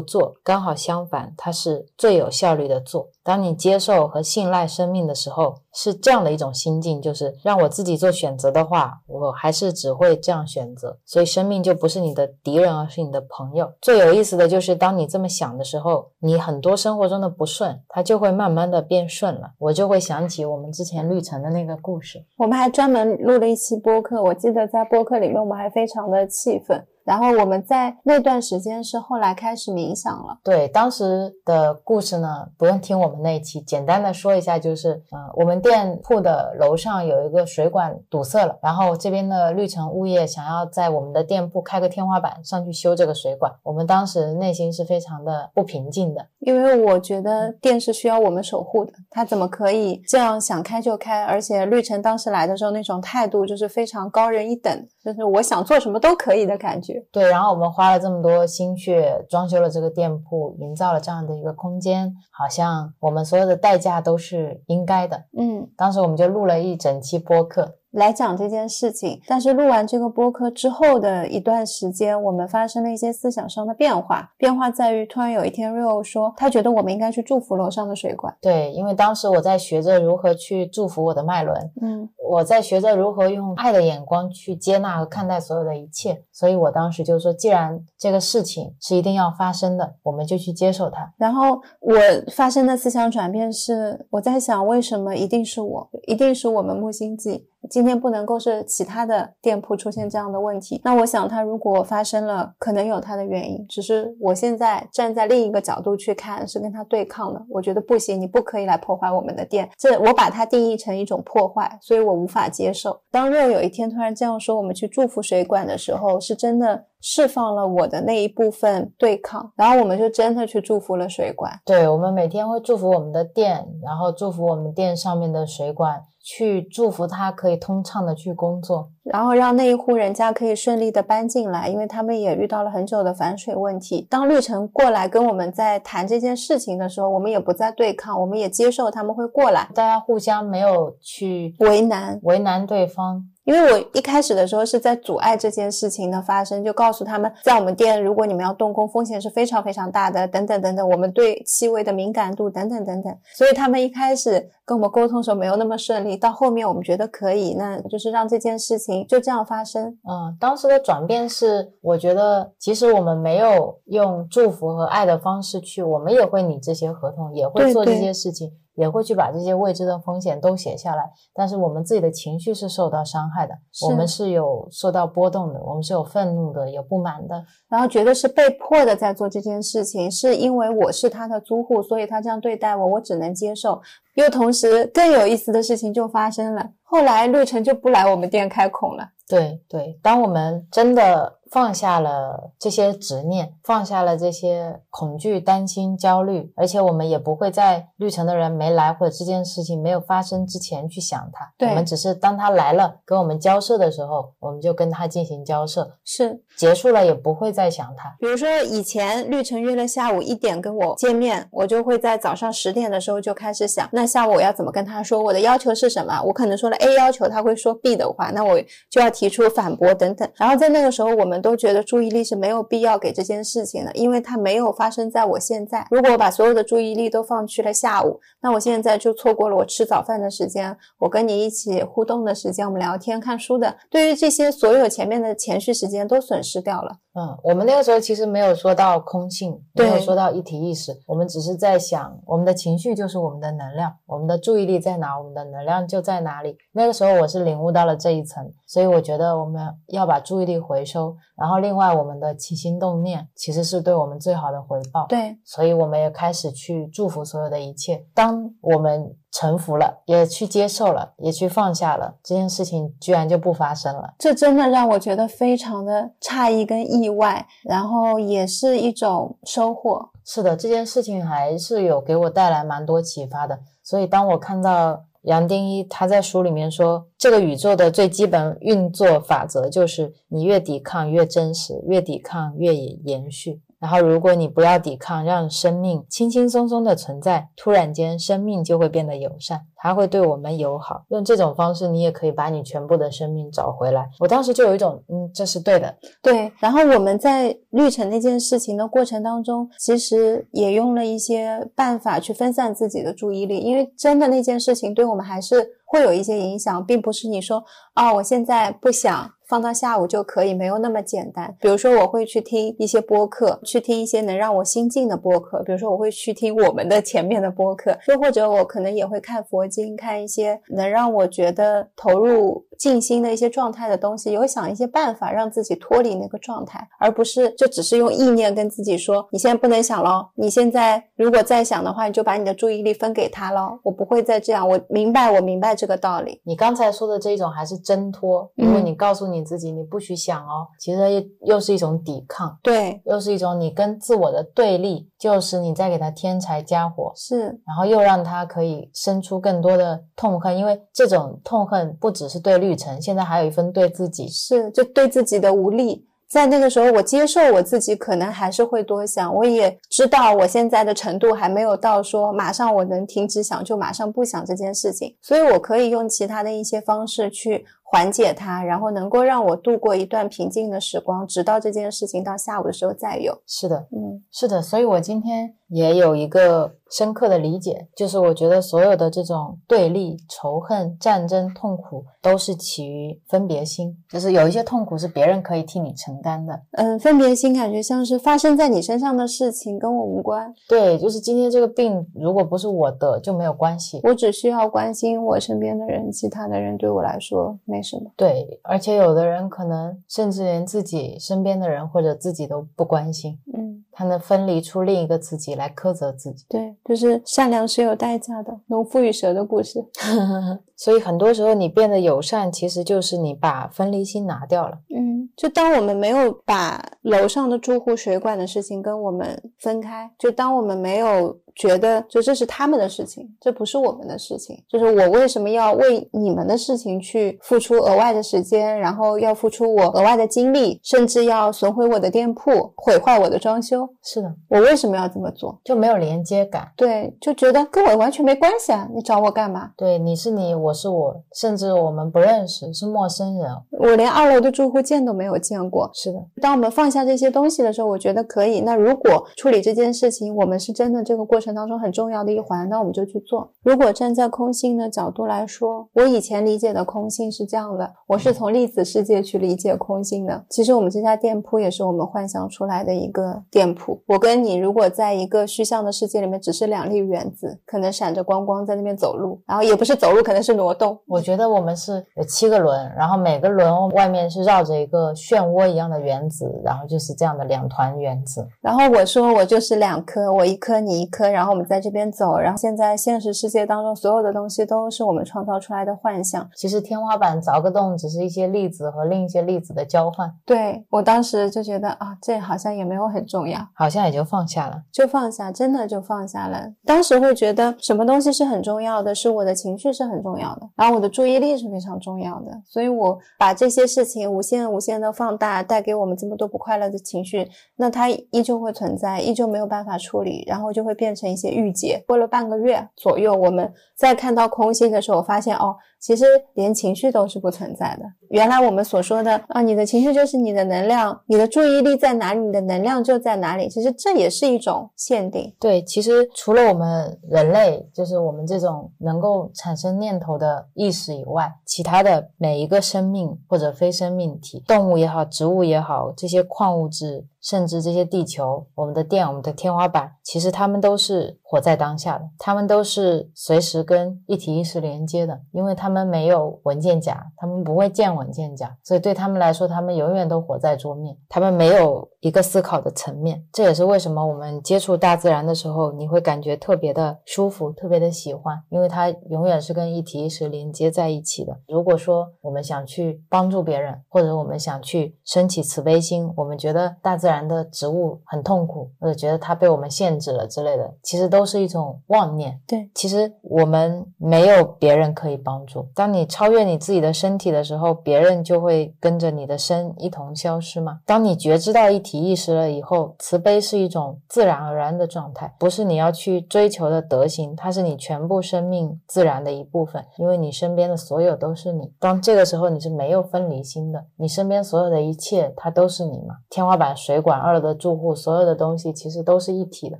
做，刚好相反，它是最有效率的做。当你接受和信赖生命的时候。”是这样的一种心境，就是让我自己做选择的话，我还是只会这样选择。所以生命就不是你的敌人，而是你的朋友。最有意思的就是，当你这么想的时候，你很多生活中的不顺，它就会慢慢的变顺了。我就会想起我们之前绿城的那个故事，我们还专门录了一期播客。我记得在播客里面，我们还非常的气愤。然后我们在那段时间是后来开始冥想了。对，当时的故事呢，不用听我们那一期，简单的说一下，就是，呃，我们店铺的楼上有一个水管堵塞了，然后这边的绿城物业想要在我们的店铺开个天花板上去修这个水管，我们当时内心是非常的不平静的，因为我觉得店是需要我们守护的，他怎么可以这样想开就开？而且绿城当时来的时候那种态度就是非常高人一等，就是我想做什么都可以的感觉。对，然后我们花了这么多心血装修了这个店铺，营造了这样的一个空间，好像我们所有的代价都是应该的。嗯，当时我们就录了一整期播客。来讲这件事情，但是录完这个播客之后的一段时间，我们发生了一些思想上的变化。变化在于，突然有一天，Rio 说他觉得我们应该去祝福楼上的水管。对，因为当时我在学着如何去祝福我的脉轮，嗯，我在学着如何用爱的眼光去接纳和看待所有的一切。所以我当时就说，既然这个事情是一定要发生的，我们就去接受它。然后我发生的思想转变是，我在想，为什么一定是我，一定是我们木星记。今天不能够是其他的店铺出现这样的问题，那我想它如果发生了，可能有它的原因。只是我现在站在另一个角度去看，是跟它对抗的。我觉得不行，你不可以来破坏我们的店。这我把它定义成一种破坏，所以我无法接受。当若有一天突然这样说，我们去祝福水管的时候，是真的释放了我的那一部分对抗，然后我们就真的去祝福了水管。对，我们每天会祝福我们的店，然后祝福我们店上面的水管。去祝福它可以通畅的去工作，然后让那一户人家可以顺利的搬进来，因为他们也遇到了很久的反水问题。当绿城过来跟我们在谈这件事情的时候，我们也不再对抗，我们也接受他们会过来，大家互相没有去为难为难对方。因为我一开始的时候是在阻碍这件事情的发生，就告诉他们，在我们店，如果你们要动工，风险是非常非常大的，等等等等，我们对气味的敏感度等等等等，所以他们一开始跟我们沟通的时候没有那么顺利，到后面我们觉得可以，那就是让这件事情就这样发生。嗯，当时的转变是，我觉得其实我们没有用祝福和爱的方式去，我们也会拟这些合同，也会做这些事情。也会去把这些未知的风险都写下来，但是我们自己的情绪是受到伤害的，我们是有受到波动的，我们是有愤怒的，有不满的，然后觉得是被迫的在做这件事情，是因为我是他的租户，所以他这样对待我，我只能接受。又同时更有意思的事情就发生了，后来绿城就不来我们店开孔了。对对，当我们真的。放下了这些执念，放下了这些恐惧、担心、焦虑，而且我们也不会在绿城的人没来或者这件事情没有发生之前去想他。我们只是当他来了跟我们交涉的时候，我们就跟他进行交涉。是结束了也不会再想他。比如说以前绿城约了下午一点跟我见面，我就会在早上十点的时候就开始想，那下午我要怎么跟他说？我的要求是什么？我可能说了 A 要求，他会说 B 的话，那我就要提出反驳等等。然后在那个时候，我们。都觉得注意力是没有必要给这件事情的，因为它没有发生在我现在。如果我把所有的注意力都放去了下午，那我现在就错过了我吃早饭的时间，我跟你一起互动的时间，我们聊天、看书的。对于这些所有前面的前续时间都损失掉了。嗯，我们那个时候其实没有说到空性，没有说到一体意识，我们只是在想，我们的情绪就是我们的能量，我们的注意力在哪，我们的能量就在哪里。那个时候我是领悟到了这一层，所以我觉得我们要把注意力回收。然后，另外，我们的起心动念其实是对我们最好的回报。对，所以我们也开始去祝福所有的一切。当我们臣服了，也去接受了，也去放下了，这件事情居然就不发生了。这真的让我觉得非常的诧异跟意外，然后也是一种收获。是的，这件事情还是有给我带来蛮多启发的。所以，当我看到。杨定一他在书里面说，这个宇宙的最基本运作法则就是，你越抵抗越真实，越抵抗越延续。然后，如果你不要抵抗，让生命轻轻松松的存在，突然间，生命就会变得友善，它会对我们友好。用这种方式，你也可以把你全部的生命找回来。我当时就有一种，嗯，这是对的，对。然后我们在绿城那件事情的过程当中，其实也用了一些办法去分散自己的注意力，因为真的那件事情对我们还是会有一些影响，并不是你说，啊，我现在不想。放到下午就可以，没有那么简单。比如说，我会去听一些播客，去听一些能让我心静的播客。比如说，我会去听我们的前面的播客，又或者我可能也会看佛经，看一些能让我觉得投入。静心的一些状态的东西，有想一些办法让自己脱离那个状态，而不是就只是用意念跟自己说：“你现在不能想了，你现在如果再想的话，你就把你的注意力分给他了。”我不会再这样，我明白，我明白这个道理。你刚才说的这种还是挣脱，如果你告诉你自己你不许想哦，其实又又是一种抵抗，对，又是一种你跟自我的对立，就是你在给他添柴加火，是，然后又让他可以生出更多的痛恨，因为这种痛恨不只是对绿城。现在还有一份对自己是，就对自己的无力，在那个时候，我接受我自己，可能还是会多想。我也知道我现在的程度还没有到说马上我能停止想就马上不想这件事情，所以我可以用其他的一些方式去。缓解它，然后能够让我度过一段平静的时光，直到这件事情到下午的时候再有。是的，嗯，是的，所以我今天也有一个深刻的理解，就是我觉得所有的这种对立、仇恨、战争、痛苦，都是起于分别心，就是有一些痛苦是别人可以替你承担的。嗯，分别心感觉像是发生在你身上的事情跟我无关。对，就是今天这个病，如果不是我的，就没有关系。我只需要关心我身边的人，其他的人对我来说没。对，而且有的人可能甚至连自己身边的人或者自己都不关心，嗯，他能分离出另一个自己来苛责自己。对，就是善良是有代价的，农夫与蛇的故事。所以很多时候你变得友善，其实就是你把分离心拿掉了。嗯，就当我们没有把楼上的住户水管的事情跟我们分开。就当我们没有觉得，就这是他们的事情，这不是我们的事情。就是我为什么要为你们的事情去付出额外的时间，然后要付出我额外的精力，甚至要损毁我的店铺，毁坏我的装修？是的，我为什么要这么做？就没有连接感。对，就觉得跟我完全没关系啊！你找我干嘛？对，你是你，我是我，甚至我们不认识，是陌生人。我连二楼的住户见都没有见过。是的，当我们放下这些东西的时候，我觉得可以。那如果处理这件事情，我们是真的这个过程当中很重要的一环，那我们就去做。如果站在空性的角度来说，我以前理解的空性是这样的，我是从粒子世界去理解空性的。其实我们这家店铺也是我们幻想出来的一个店铺。我跟你如果在一个虚像的世界里面，只是两粒原子，可能闪着光光在那边走路，然后也不是走路，可能是挪动。我觉得我们是有七个轮，然后每个轮外面是绕着一个漩涡一样的原子，然后就是这样的两团原子。然后我说我就是两颗，我一颗你一颗，然后我们在这边走。然后现在现实世界当中所有的东西都是我们创造出来的幻想。其实天花板凿个洞，只是一些粒子和另一些粒子的交换。对我当时就觉得啊，这好像也没有很重要，好像也就放下了，就放下，真的就放下了。当时会觉得什么东西是很重要的，是我的情绪是很重要的，然后我的注意力是非常重要的，所以我把这些事情无限无限的放大，带给我们这么多不快乐的情绪，那它依旧会存在，依旧没有办法处理，然后就会变成一些郁结。过了半个月左右，我们再看到空心的时候，发现哦。其实连情绪都是不存在的。原来我们所说的啊，你的情绪就是你的能量，你的注意力在哪里，你的能量就在哪里。其实这也是一种限定。对，其实除了我们人类，就是我们这种能够产生念头的意识以外，其他的每一个生命或者非生命体，动物也好，植物也好，这些矿物质。甚至这些地球，我们的电，我们的天花板，其实它们都是活在当下的，他们都是随时跟一体意识连接的，因为他们没有文件夹，他们不会建文件夹，所以对他们来说，他们永远都活在桌面，他们没有一个思考的层面。这也是为什么我们接触大自然的时候，你会感觉特别的舒服，特别的喜欢，因为它永远是跟一体意识连接在一起的。如果说我们想去帮助别人，或者我们想去升起慈悲心，我们觉得大自然。的植物很痛苦，或者觉得它被我们限制了之类的，其实都是一种妄念。对，其实我们没有别人可以帮助。当你超越你自己的身体的时候，别人就会跟着你的身一同消失嘛？当你觉知到一体意识了以后，慈悲是一种自然而然的状态，不是你要去追求的德行，它是你全部生命自然的一部分。因为你身边的所有都是你。当这个时候你是没有分离心的，你身边所有的一切它都是你嘛？天花板、水。管二楼的住户，所有的东西其实都是一体的。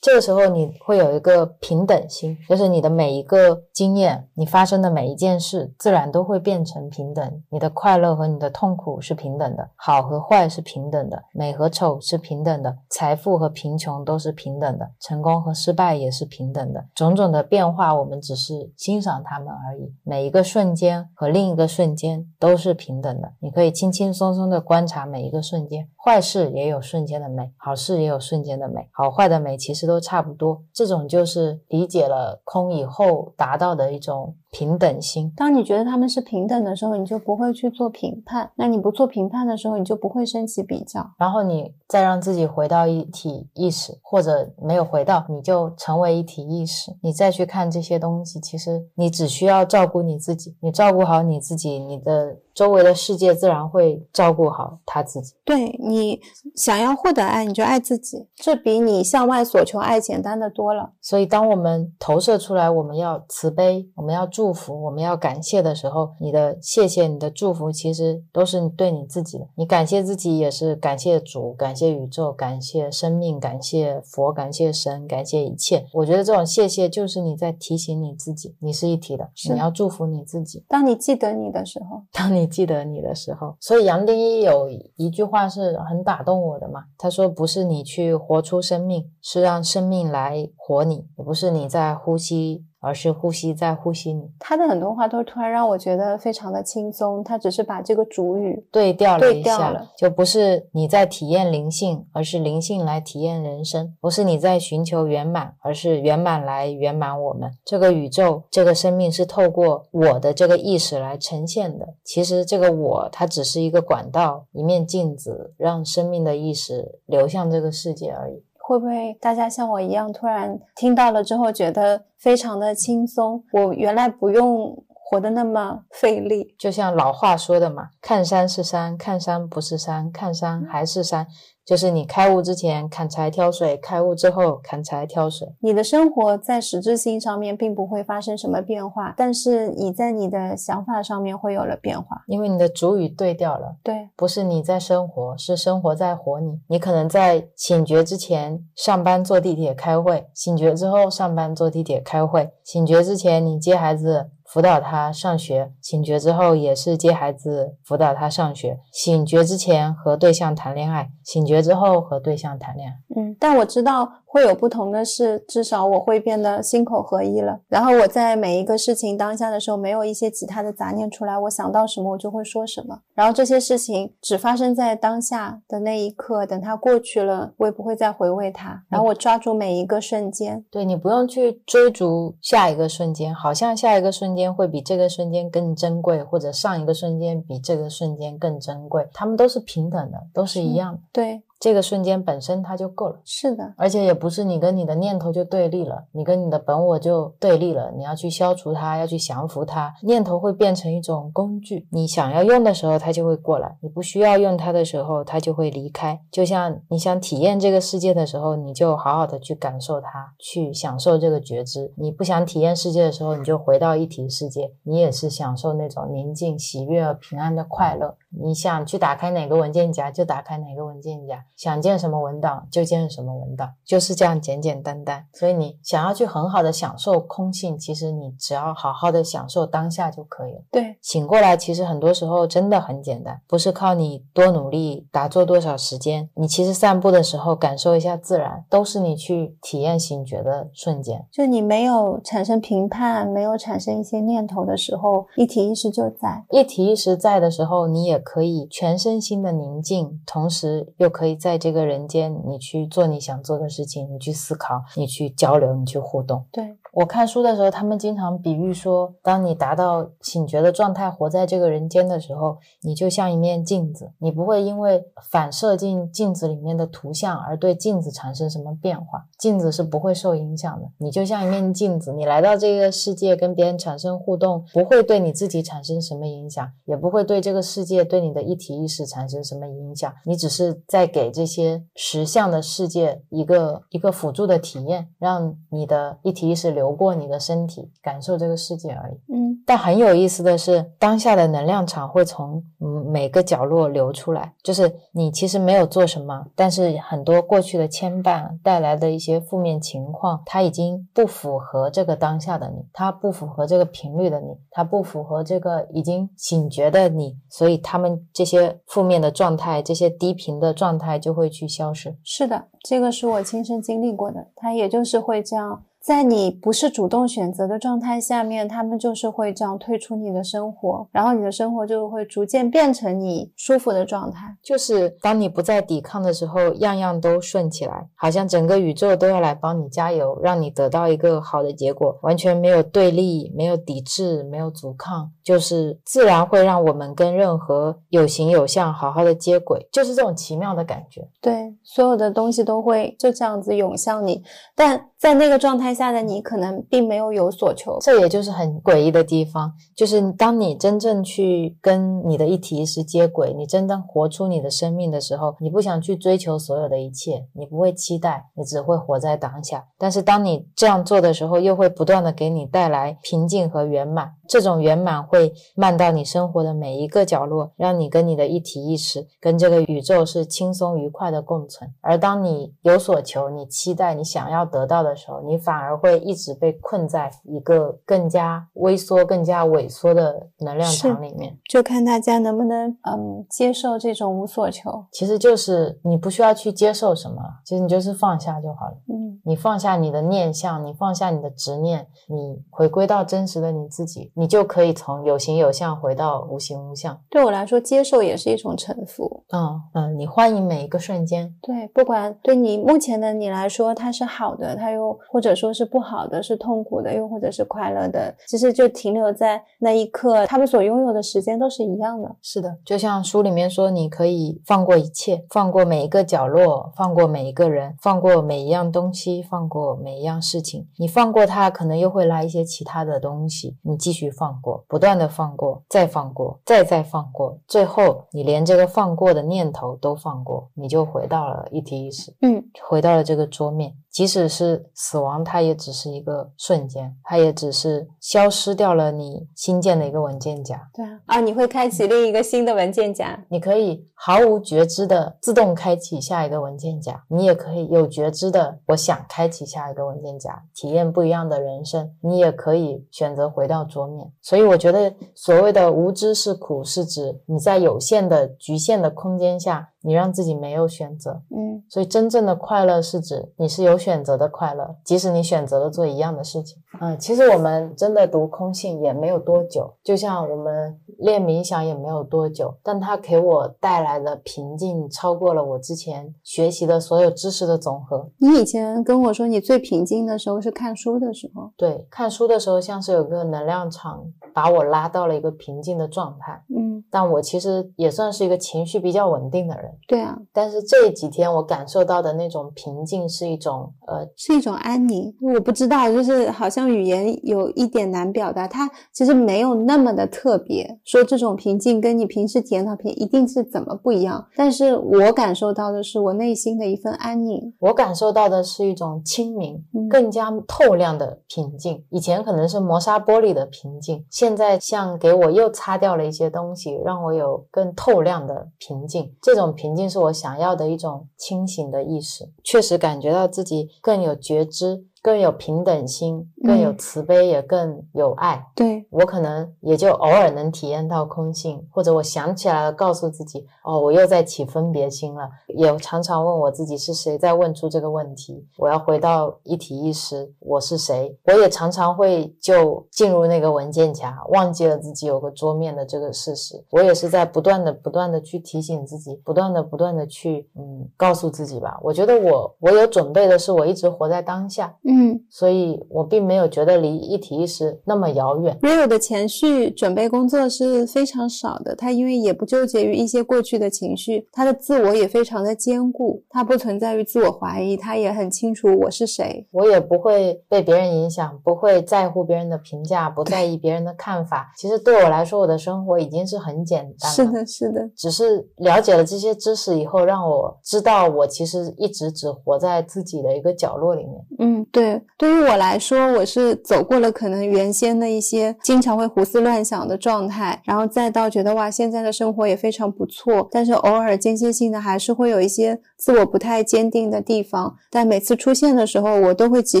这个时候你会有一个平等心，就是你的每一个经验，你发生的每一件事，自然都会变成平等。你的快乐和你的痛苦是平等的，好和坏是平等的，美和丑是平等的，财富和贫穷都是平等的，成功和失败也是平等的。种种的变化，我们只是欣赏它们而已。每一个瞬间和另一个瞬间都是平等的，你可以轻轻松松的观察每一个瞬间。坏事也有瞬间的美，好事也有瞬间的美，好坏的美其实都差不多。这种就是理解了空以后达到的一种。平等心，当你觉得他们是平等的时候，你就不会去做评判。那你不做评判的时候，你就不会升起比较。然后你再让自己回到一体意识，或者没有回到，你就成为一体意识。你再去看这些东西，其实你只需要照顾你自己。你照顾好你自己，你的周围的世界自然会照顾好他自己。对你想要获得爱，你就爱自己，这比你向外索求爱简单的多了。所以，当我们投射出来，我们要慈悲，我们要。祝福我们要感谢的时候，你的谢谢、你的祝福，其实都是对你自己的。你感谢自己，也是感谢主、感谢宇宙、感谢生命、感谢佛、感谢神、感谢一切。我觉得这种谢谢就是你在提醒你自己，你是一体的，你要祝福你自己。当你记得你的时候，当你记得你的时候，所以杨定一有一句话是很打动我的嘛，他说：“不是你去活出生命，是让生命来活你，不是你在呼吸。”而是呼吸在呼吸你。他的很多话都突然让我觉得非常的轻松，他只是把这个主语对调了一下，就不是你在体验灵性，而是灵性来体验人生；不是你在寻求圆满，而是圆满来圆满我们。这个宇宙，这个生命是透过我的这个意识来呈现的。其实这个我，它只是一个管道，一面镜子，让生命的意识流向这个世界而已。会不会大家像我一样，突然听到了之后觉得非常的轻松？我原来不用活得那么费力。就像老话说的嘛，看山是山，看山不是山，看山还是山。就是你开悟之前砍柴挑水，开悟之后砍柴挑水。你的生活在实质性上面并不会发生什么变化，但是你在你的想法上面会有了变化。因为你的主语对调了，对，不是你在生活，是生活在活你。你可能在醒觉之前上班坐地铁开会，醒觉之后上班坐地铁开会，醒觉之前你接孩子。辅导他上学，醒觉之后也是接孩子，辅导他上学。醒觉之前和对象谈恋爱，醒觉之后和对象谈恋爱。嗯，但我知道会有不同的是，至少我会变得心口合一了。然后我在每一个事情当下的时候，没有一些其他的杂念出来，我想到什么我就会说什么。然后这些事情只发生在当下的那一刻，等它过去了，我也不会再回味它。然后我抓住每一个瞬间，对你不用去追逐下一个瞬间，好像下一个瞬间会比这个瞬间更珍贵，或者上一个瞬间比这个瞬间更珍贵，他们都是平等的，都是一样的。对，这个瞬间本身它就够了。是的，而且也不是你跟你的念头就对立了，你跟你的本我就对立了，你要去消除它，要去降服它。念头会变成一种工具，你想要用的时候它就会过来，你不需要用它的时候它就会离开。就像你想体验这个世界的时候，你就好好的去感受它，去享受这个觉知。你不想体验世界的时候，你就回到一体世界，你也是享受那种宁静、喜悦、平安的快乐。你想去打开哪个文件夹就打开哪个文件夹，想建什么文档就建什么文档，就是这样简简单单。所以你想要去很好的享受空性，其实你只要好好的享受当下就可以了。对，醒过来，其实很多时候真的很简单，不是靠你多努力打坐多少时间，你其实散步的时候感受一下自然，都是你去体验醒觉的瞬间。就你没有产生评判，没有产生一些念头的时候，一体意识就在。一体意识在的时候，你也可以全身心的宁静，同时又可以在在这个人间，你去做你想做的事情，你去思考，你去交流，你去互动。对，我看书的时候，他们经常比喻说，当你达到醒觉的状态，活在这个人间的时候，你就像一面镜子，你不会因为反射进镜子里面的图像而对镜子产生什么变化，镜子是不会受影响的。你就像一面镜子，你来到这个世界跟别人产生互动，不会对你自己产生什么影响，也不会对这个世界对你的一体意识产生什么影响。你只是在给这些实相的世界一个一个辅助的体验，让你的一体意识流过你的身体，感受这个世界而已。嗯，但很有意思的是，当下的能量场会从嗯每个角落流出来，就是你其实没有做什么，但是很多过去的牵绊带来的一些负面情况，它已经不符合这个当下的你，它不符合这个频率的你，它不符合这个已经醒觉的你，所以他们这些负面的状态，这些低频的状态就会去消失。是的，这个是我亲身经历过的，它也就是会这样。在你不是主动选择的状态下面，他们就是会这样退出你的生活，然后你的生活就会逐渐变成你舒服的状态。就是当你不再抵抗的时候，样样都顺起来，好像整个宇宙都要来帮你加油，让你得到一个好的结果，完全没有对立，没有抵制，没有阻抗，就是自然会让我们跟任何有形有相好好的接轨，就是这种奇妙的感觉。对，所有的东西都会就这样子涌向你，但在那个状态下的你，可能并没有有所求。这也就是很诡异的地方，就是当你真正去跟你的一体意识接轨，你真正活出你的生命的时候，你不想去追求所有的一切，你不会期待，你只会活在当下。但是当你这样做的时候，又会不断的给你带来平静和圆满。这种圆满会漫到你生活的每一个角落，让你跟你的一体意识、跟这个宇宙是轻松愉快的共存。而当你有所求、你期待、你想要得到的时候，你反而会一直被困在一个更加微缩、更加萎缩的能量场里面。就看大家能不能嗯接受这种无所求。其实就是你不需要去接受什么，其实你就是放下就好了。嗯你放下你的念想，你放下你的执念，你回归到真实的你自己，你就可以从有形有相回到无形无相。对我来说，接受也是一种臣服。嗯嗯，你欢迎每一个瞬间。对，不管对你目前的你来说，它是好的，它又或者说是不好的，是痛苦的，又或者是快乐的，其实就停留在那一刻，他们所拥有的时间都是一样的。是的，就像书里面说，你可以放过一切，放过每一个角落，放过每一个人，放过每一样东西，放过每一样事情。你放过它，可能又会来一些其他的东西，你继续放过，不断的放过，再放过，再再放过，最后你连这个放过的念头都放过，你就回到了一体意识，嗯，回到了这个桌面。即使是死亡，它也只是一个瞬间，它也只是消失掉了你新建的一个文件夹。对啊，啊，你会开启另一个新的文件夹。你可以毫无觉知的自动开启下一个文件夹，你也可以有觉知的，我想开启下一个文件夹，体验不一样的人生。你也可以选择回到桌面。所以我觉得所谓的无知是苦，是指你在有限的、局限的空间下，你让自己没有选择。嗯，所以真正的快乐是指你是有选择的快乐，即使你选择了做一样的事情。嗯，其实我们真的读空性也没有多久，就像我们练冥想也没有多久，但它给我带来的平静超过了我之前学习的所有知识的总和。你以前跟我说你最平静的时候是看书的时候。对，看书的时候像是有个能量场把我拉到了一个平静的状态，嗯，但我其实也算是一个情绪比较稳定的人。对啊，但是这几天我感受到的那种平静是一种呃是一种安宁。我不知道，就是好像语言有一点难表达，它其实没有那么的特别。说这种平静跟你平时体验到平一定是怎么不一样？但是我感受到的是我内心的一份安宁。我感受到的是一种清明，嗯更加透亮的平静。以前可能是磨砂玻璃的平静，现在像给我又擦掉了一些东西，让我有更透亮的平静。这种平静是我想要的一种清醒的意识，确实感觉到自己更有觉知。更有平等心，更有嗯慈悲，也更有爱。对，我可能也就偶尔能体验到空性，或者我想起来了，告诉自己，哦，我又在起分别心了。也常常问我自己是谁在问出这个问题，我要回到一体意识，我是谁？我也常常会就进入那个文件夹，忘记了自己有个桌面的这个事实。我也是在不断的、不断的去提醒自己，不断的、不断的去嗯告诉自己吧。我觉得我我有准备的是，我一直活在当下。嗯所以我并没有觉得离一体意识那么遥远。，Rio 的前绪准备工作是非常少的，他因为也不纠结于一些过去的情绪，他的自我也非常的坚固，他不存在于自我怀疑，他也很清楚我是谁。我也不会被别人影响，不会在乎别人的评价，不在意别人的看法。其实对我来说，我的生活已经是很简单了。是的，是的，只是了解了这些知识以后，让我知道我其实一直只活在自己的一个角落里面。嗯，对，对于我来说，我是走过了可能原先的一些经常会胡思乱想的状态，然后再到觉得哇，现在的生活也非常不错，但是偶尔间歇性的还是会有一些自我不太坚定的地方，但每次出现的时候，我都会及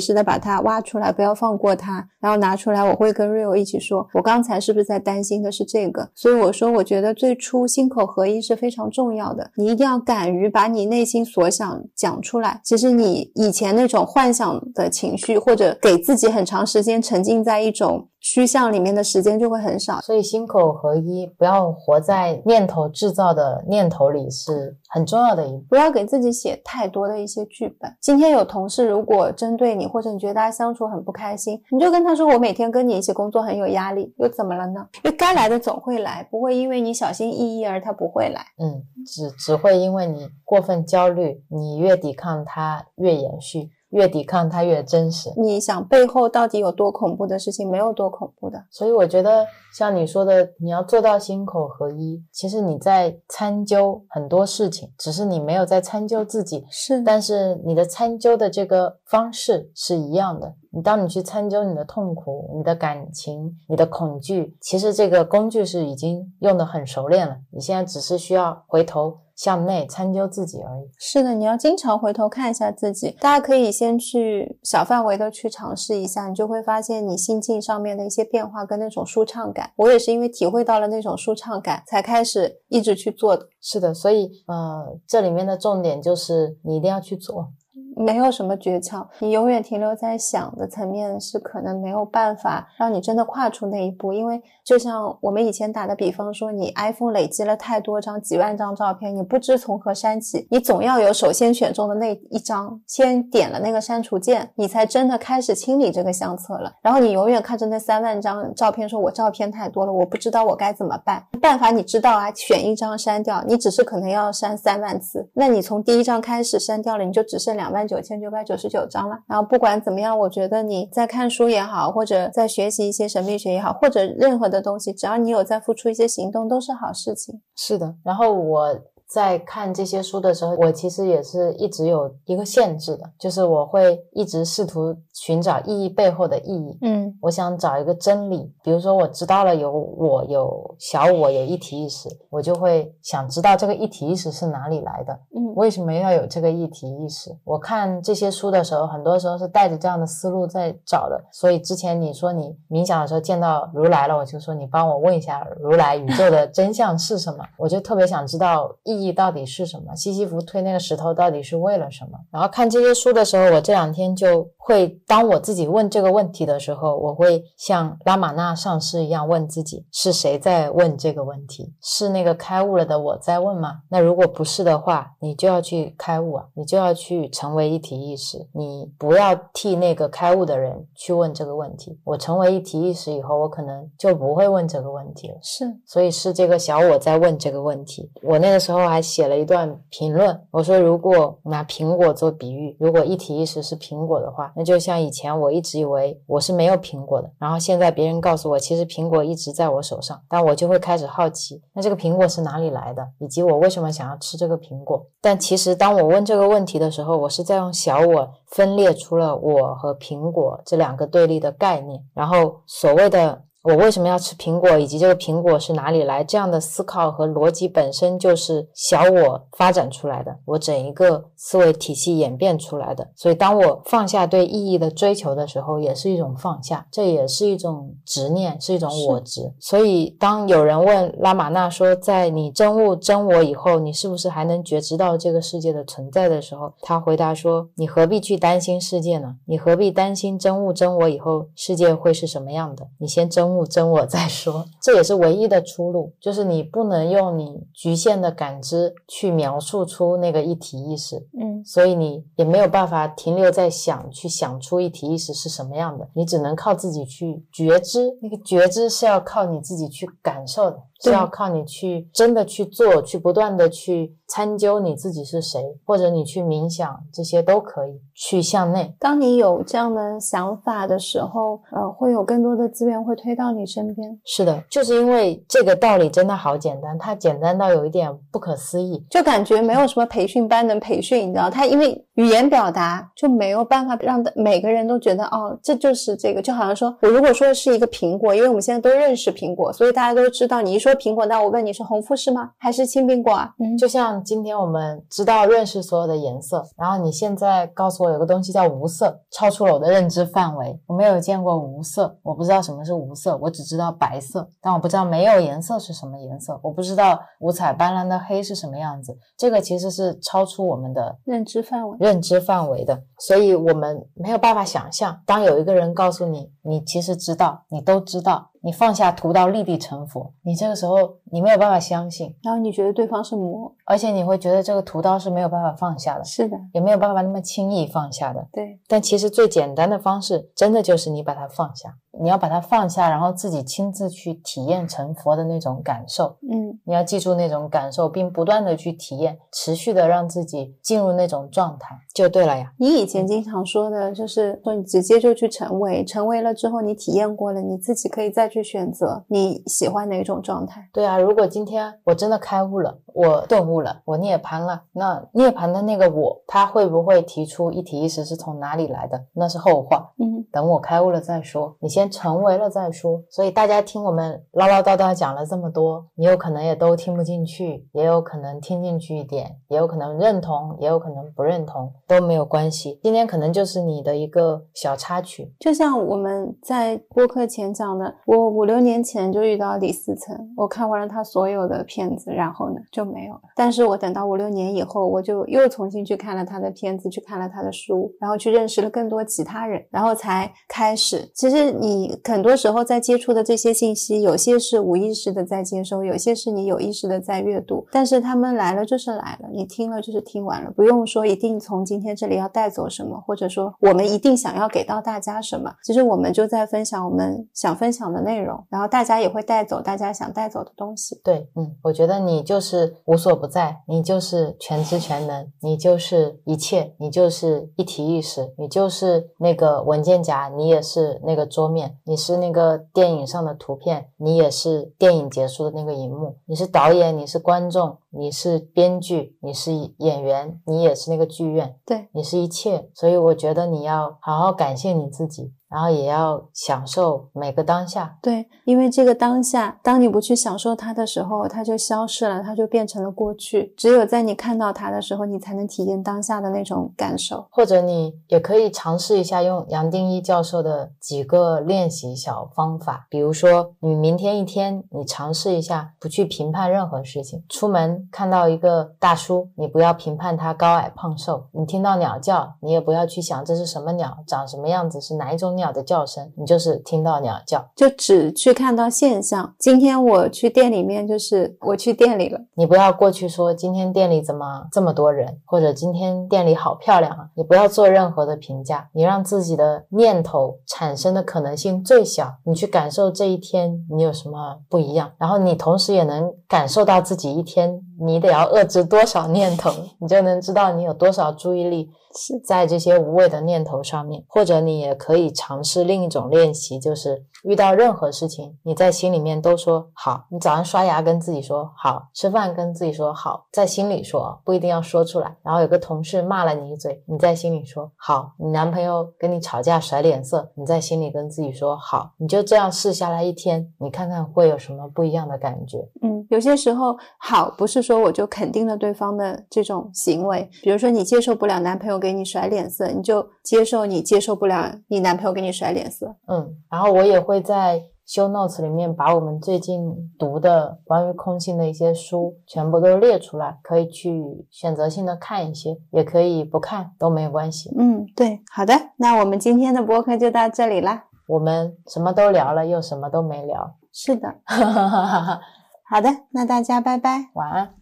时的把它挖出来，不要放过它，然后拿出来，我会跟 Rio 一起说，我刚才是不是在担心的是这个？所以我说，我觉得最初心口合一是非常重要的，你一定要敢于把你内心所想讲出来。其实你以前那种幻想的情绪，或者给自己很长时间沉浸在一种虚像里面的时间就会很少。所以心口合一，不要活在念头制造的念头里，是很重要的一步。不要给自己写太多的一些剧本。今天有同事如果针对你，或者你觉得大家相处很不开心，你就跟他说：“我每天跟你一起工作很有压力，又怎么了呢？因为该来的总会来，不会因为你小心翼翼而他不会来。嗯，只只会因为你过分焦虑，你越抵抗它越延续，越抵抗它越真实。你想背后到底有多恐怖的事情？没有多恐怖的。所以我觉得，像你说的，你要做到心口合一，其实你在参究很多事情，只是你没有在参究自己。是，但是你的参究的这个方式是一样的。你当你去参究你的痛苦、你的感情、你的恐惧，其实这个工具是已经用得很熟练了。你现在只是需要回头向内参究自己而已。是的，你要经常回头看一下自己。大家可以先去小范围的去尝试一下，你就会发现你心境上面的一些变化跟那种舒畅感。我也是因为体会到了那种舒畅感，才开始一直去做的。是的，所以呃，这里面的重点就是你一定要去做。没有什么诀窍，你永远停留在想的层面，是可能没有办法让你真的跨出那一步。因为就像我们以前打的比方说，你 iPhone 累积了太多张几万张照片，你不知从何删起，你总要有首先选中的那一张，先点了那个删除键，你才真的开始清理这个相册了。然后你永远看着那三万张照片，说我照片太多了，我不知道我该怎么办。办法你知道啊，选一张删掉，你只是可能要删三万次，那你从第一张开始删掉了，你就只剩两万。九千九百九十九章了。然后不管怎么样，我觉得你在看书也好，或者在学习一些神秘学也好，或者任何的东西，只要你有在付出一些行动，都是好事情。是的。然后我。在看这些书的时候，我其实也是一直有一个限制的，就是我会一直试图寻找意义背后的意义。嗯，我想找一个真理，比如说我知道了有我有小我有一体意识，我就会想知道这个一体意识是哪里来的。嗯，为什么要有这个一体意识？我看这些书的时候，很多时候是带着这样的思路在找的。所以之前你说你冥想的时候见到如来了，我就说你帮我问一下如来宇宙的真相是什么？我就特别想知道意。意到底是什么？西西弗推那个石头到底是为了什么？然后看这些书的时候，我这两天就会，当我自己问这个问题的时候，我会像拉玛那上师一样问自己：是谁在问这个问题？是那个开悟了的我在问吗？那如果不是的话，你就要去开悟啊，你就要去成为一体意识，你不要替那个开悟的人去问这个问题。我成为一体意识以后，我可能就不会问这个问题了。是，所以是这个小我在问这个问题。我那个时候。我还写了一段评论，我说如果拿苹果做比喻，如果一体意识是苹果的话，那就像以前我一直以为我是没有苹果的，然后现在别人告诉我，其实苹果一直在我手上，但我就会开始好奇，那这个苹果是哪里来的，以及我为什么想要吃这个苹果？但其实当我问这个问题的时候，我是在用小我分裂出了我和苹果这两个对立的概念，然后所谓的。我为什么要吃苹果，以及这个苹果是哪里来？这样的思考和逻辑本身就是小我发展出来的，我整一个思维体系演变出来的。所以，当我放下对意义的追求的时候，也是一种放下，这也是一种执念，是一种我执。所以，当有人问拉玛那说，在你真悟真我以后，你是不是还能觉知到这个世界的存在的时候，他回答说：你何必去担心世界呢？你何必担心真悟真我以后世界会是什么样的？你先真。真我再说，这也是唯一的出路，就是你不能用你局限的感知去描述出那个一体意识，嗯，所以你也没有办法停留在想，去想出一体意识是什么样的，你只能靠自己去觉知，那个觉知是要靠你自己去感受的。是要靠你去真的去做，去不断的去参究你自己是谁，或者你去冥想，这些都可以去向内。当你有这样的想法的时候，呃，会有更多的资源会推到你身边。是的，就是因为这个道理真的好简单，它简单到有一点不可思议，就感觉没有什么培训班能培训，你知道，它因为语言表达就没有办法让每个人都觉得哦，这就是这个，就好像说我如果说是一个苹果，因为我们现在都认识苹果，所以大家都知道你一说。苹果，那我问你是红富士吗？还是青苹果啊？嗯，就像今天我们知道认识所有的颜色，然后你现在告诉我有个东西叫无色，超出了我的认知范围。我没有见过无色，我不知道什么是无色，我只知道白色，但我不知道没有颜色是什么颜色，我不知道五彩斑斓的黑是什么样子。这个其实是超出我们的认知范围，认知范围的，所以我们没有办法想象。当有一个人告诉你，你其实知道，你都知道。你放下屠刀立地成佛，你这个时候你没有办法相信，然后你觉得对方是魔，而且你会觉得这个屠刀是没有办法放下的，是的，也没有办法那么轻易放下的。对，但其实最简单的方式，真的就是你把它放下。你要把它放下，然后自己亲自去体验成佛的那种感受。嗯，你要记住那种感受，并不断的去体验，持续的让自己进入那种状态，就对了呀。你以前经常说的就是说，你直接就去成为，成为了之后，你体验过了，你自己可以再去选择你喜欢哪种状态。对啊，如果今天我真的开悟了，我顿悟了，我涅槃了。那涅槃的那个我，他会不会提出一体意识是从哪里来的？那是后话。嗯，等我开悟了再说，你先成为了再说。所以大家听我们唠唠叨叨讲了这么多，你有可能也都听不进去，也有可能听进去一点，也有可能认同，也有可能不认同，都没有关系。今天可能就是你的一个小插曲。就像我们在播客前讲的，我五六年前就遇到李思成，我看完了他所有的片子，然后呢就就没有了。但是我等到五六年以后，我就又重新去看了他的片子，去看了他的书，然后去认识了更多其他人，然后才开始。其实你很多时候在接触的这些信息，有些是无意识的在接收，有些是你有意识的在阅读。但是他们来了就是来了，你听了就是听完了，不用说一定从今天这里要带走什么，或者说我们一定想要给到大家什么。其实我们就在分享我们想分享的内容，然后大家也会带走大家想带走的东西。对，嗯，我觉得你就是无所不在，你就是全知全能，你就是一切，你就是一体意识，你就是那个文件夹，你也是那个桌面，你是那个电影上的图片，你也是电影结束的那个荧幕，你是导演，你是观众，你是编剧，你是演员，你也是那个剧院，对，你是一切。所以我觉得你要好好感谢你自己。然后也要享受每个当下，对，因为这个当下，当你不去享受它的时候，它就消失了，它就变成了过去。只有在你看到它的时候，你才能体验当下的那种感受。或者你也可以尝试一下用杨定一教授的几个练习小方法，比如说你明天一天，你尝试一下不去评判任何事情。出门看到一个大叔，你不要评判他高矮胖瘦；你听到鸟叫，你也不要去想这是什么鸟，长什么样子，是哪一种鸟。鸟的叫声，你就是听到鸟叫，就只去看到现象。今天我去店里面，就是我去店里了。你不要过去说今天店里怎么这么多人，或者今天店里好漂亮啊！你不要做任何的评价，你让自己的念头产生的可能性最小。你去感受这一天你有什么不一样，然后你同时也能感受到自己一天你得要遏制多少念头，你就能知道你有多少注意力。是在这些无谓的念头上面，或者你也可以尝试另一种练习，就是遇到任何事情，你在心里面都说好。你早上刷牙跟自己说好，吃饭跟自己说好，在心里说，不一定要说出来。然后有个同事骂了你一嘴，你在心里说好。你男朋友跟你吵架甩脸色，你在心里跟自己说好。你就这样试下来一天，你看看会有什么不一样的感觉。嗯，有些时候好不是说我就肯定了对方的这种行为，比如说你接受不了男朋友。给你甩脸色，你就接受你接受不了你男朋友给你甩脸色。嗯，然后我也会在 show notes 里面把我们最近读的关于空性的一些书全部都列出来，可以去选择性的看一些，也可以不看都没有关系。嗯，对，好的，那我们今天的播客就到这里啦。我们什么都聊了，又什么都没聊。是的，好的，那大家拜拜，晚安。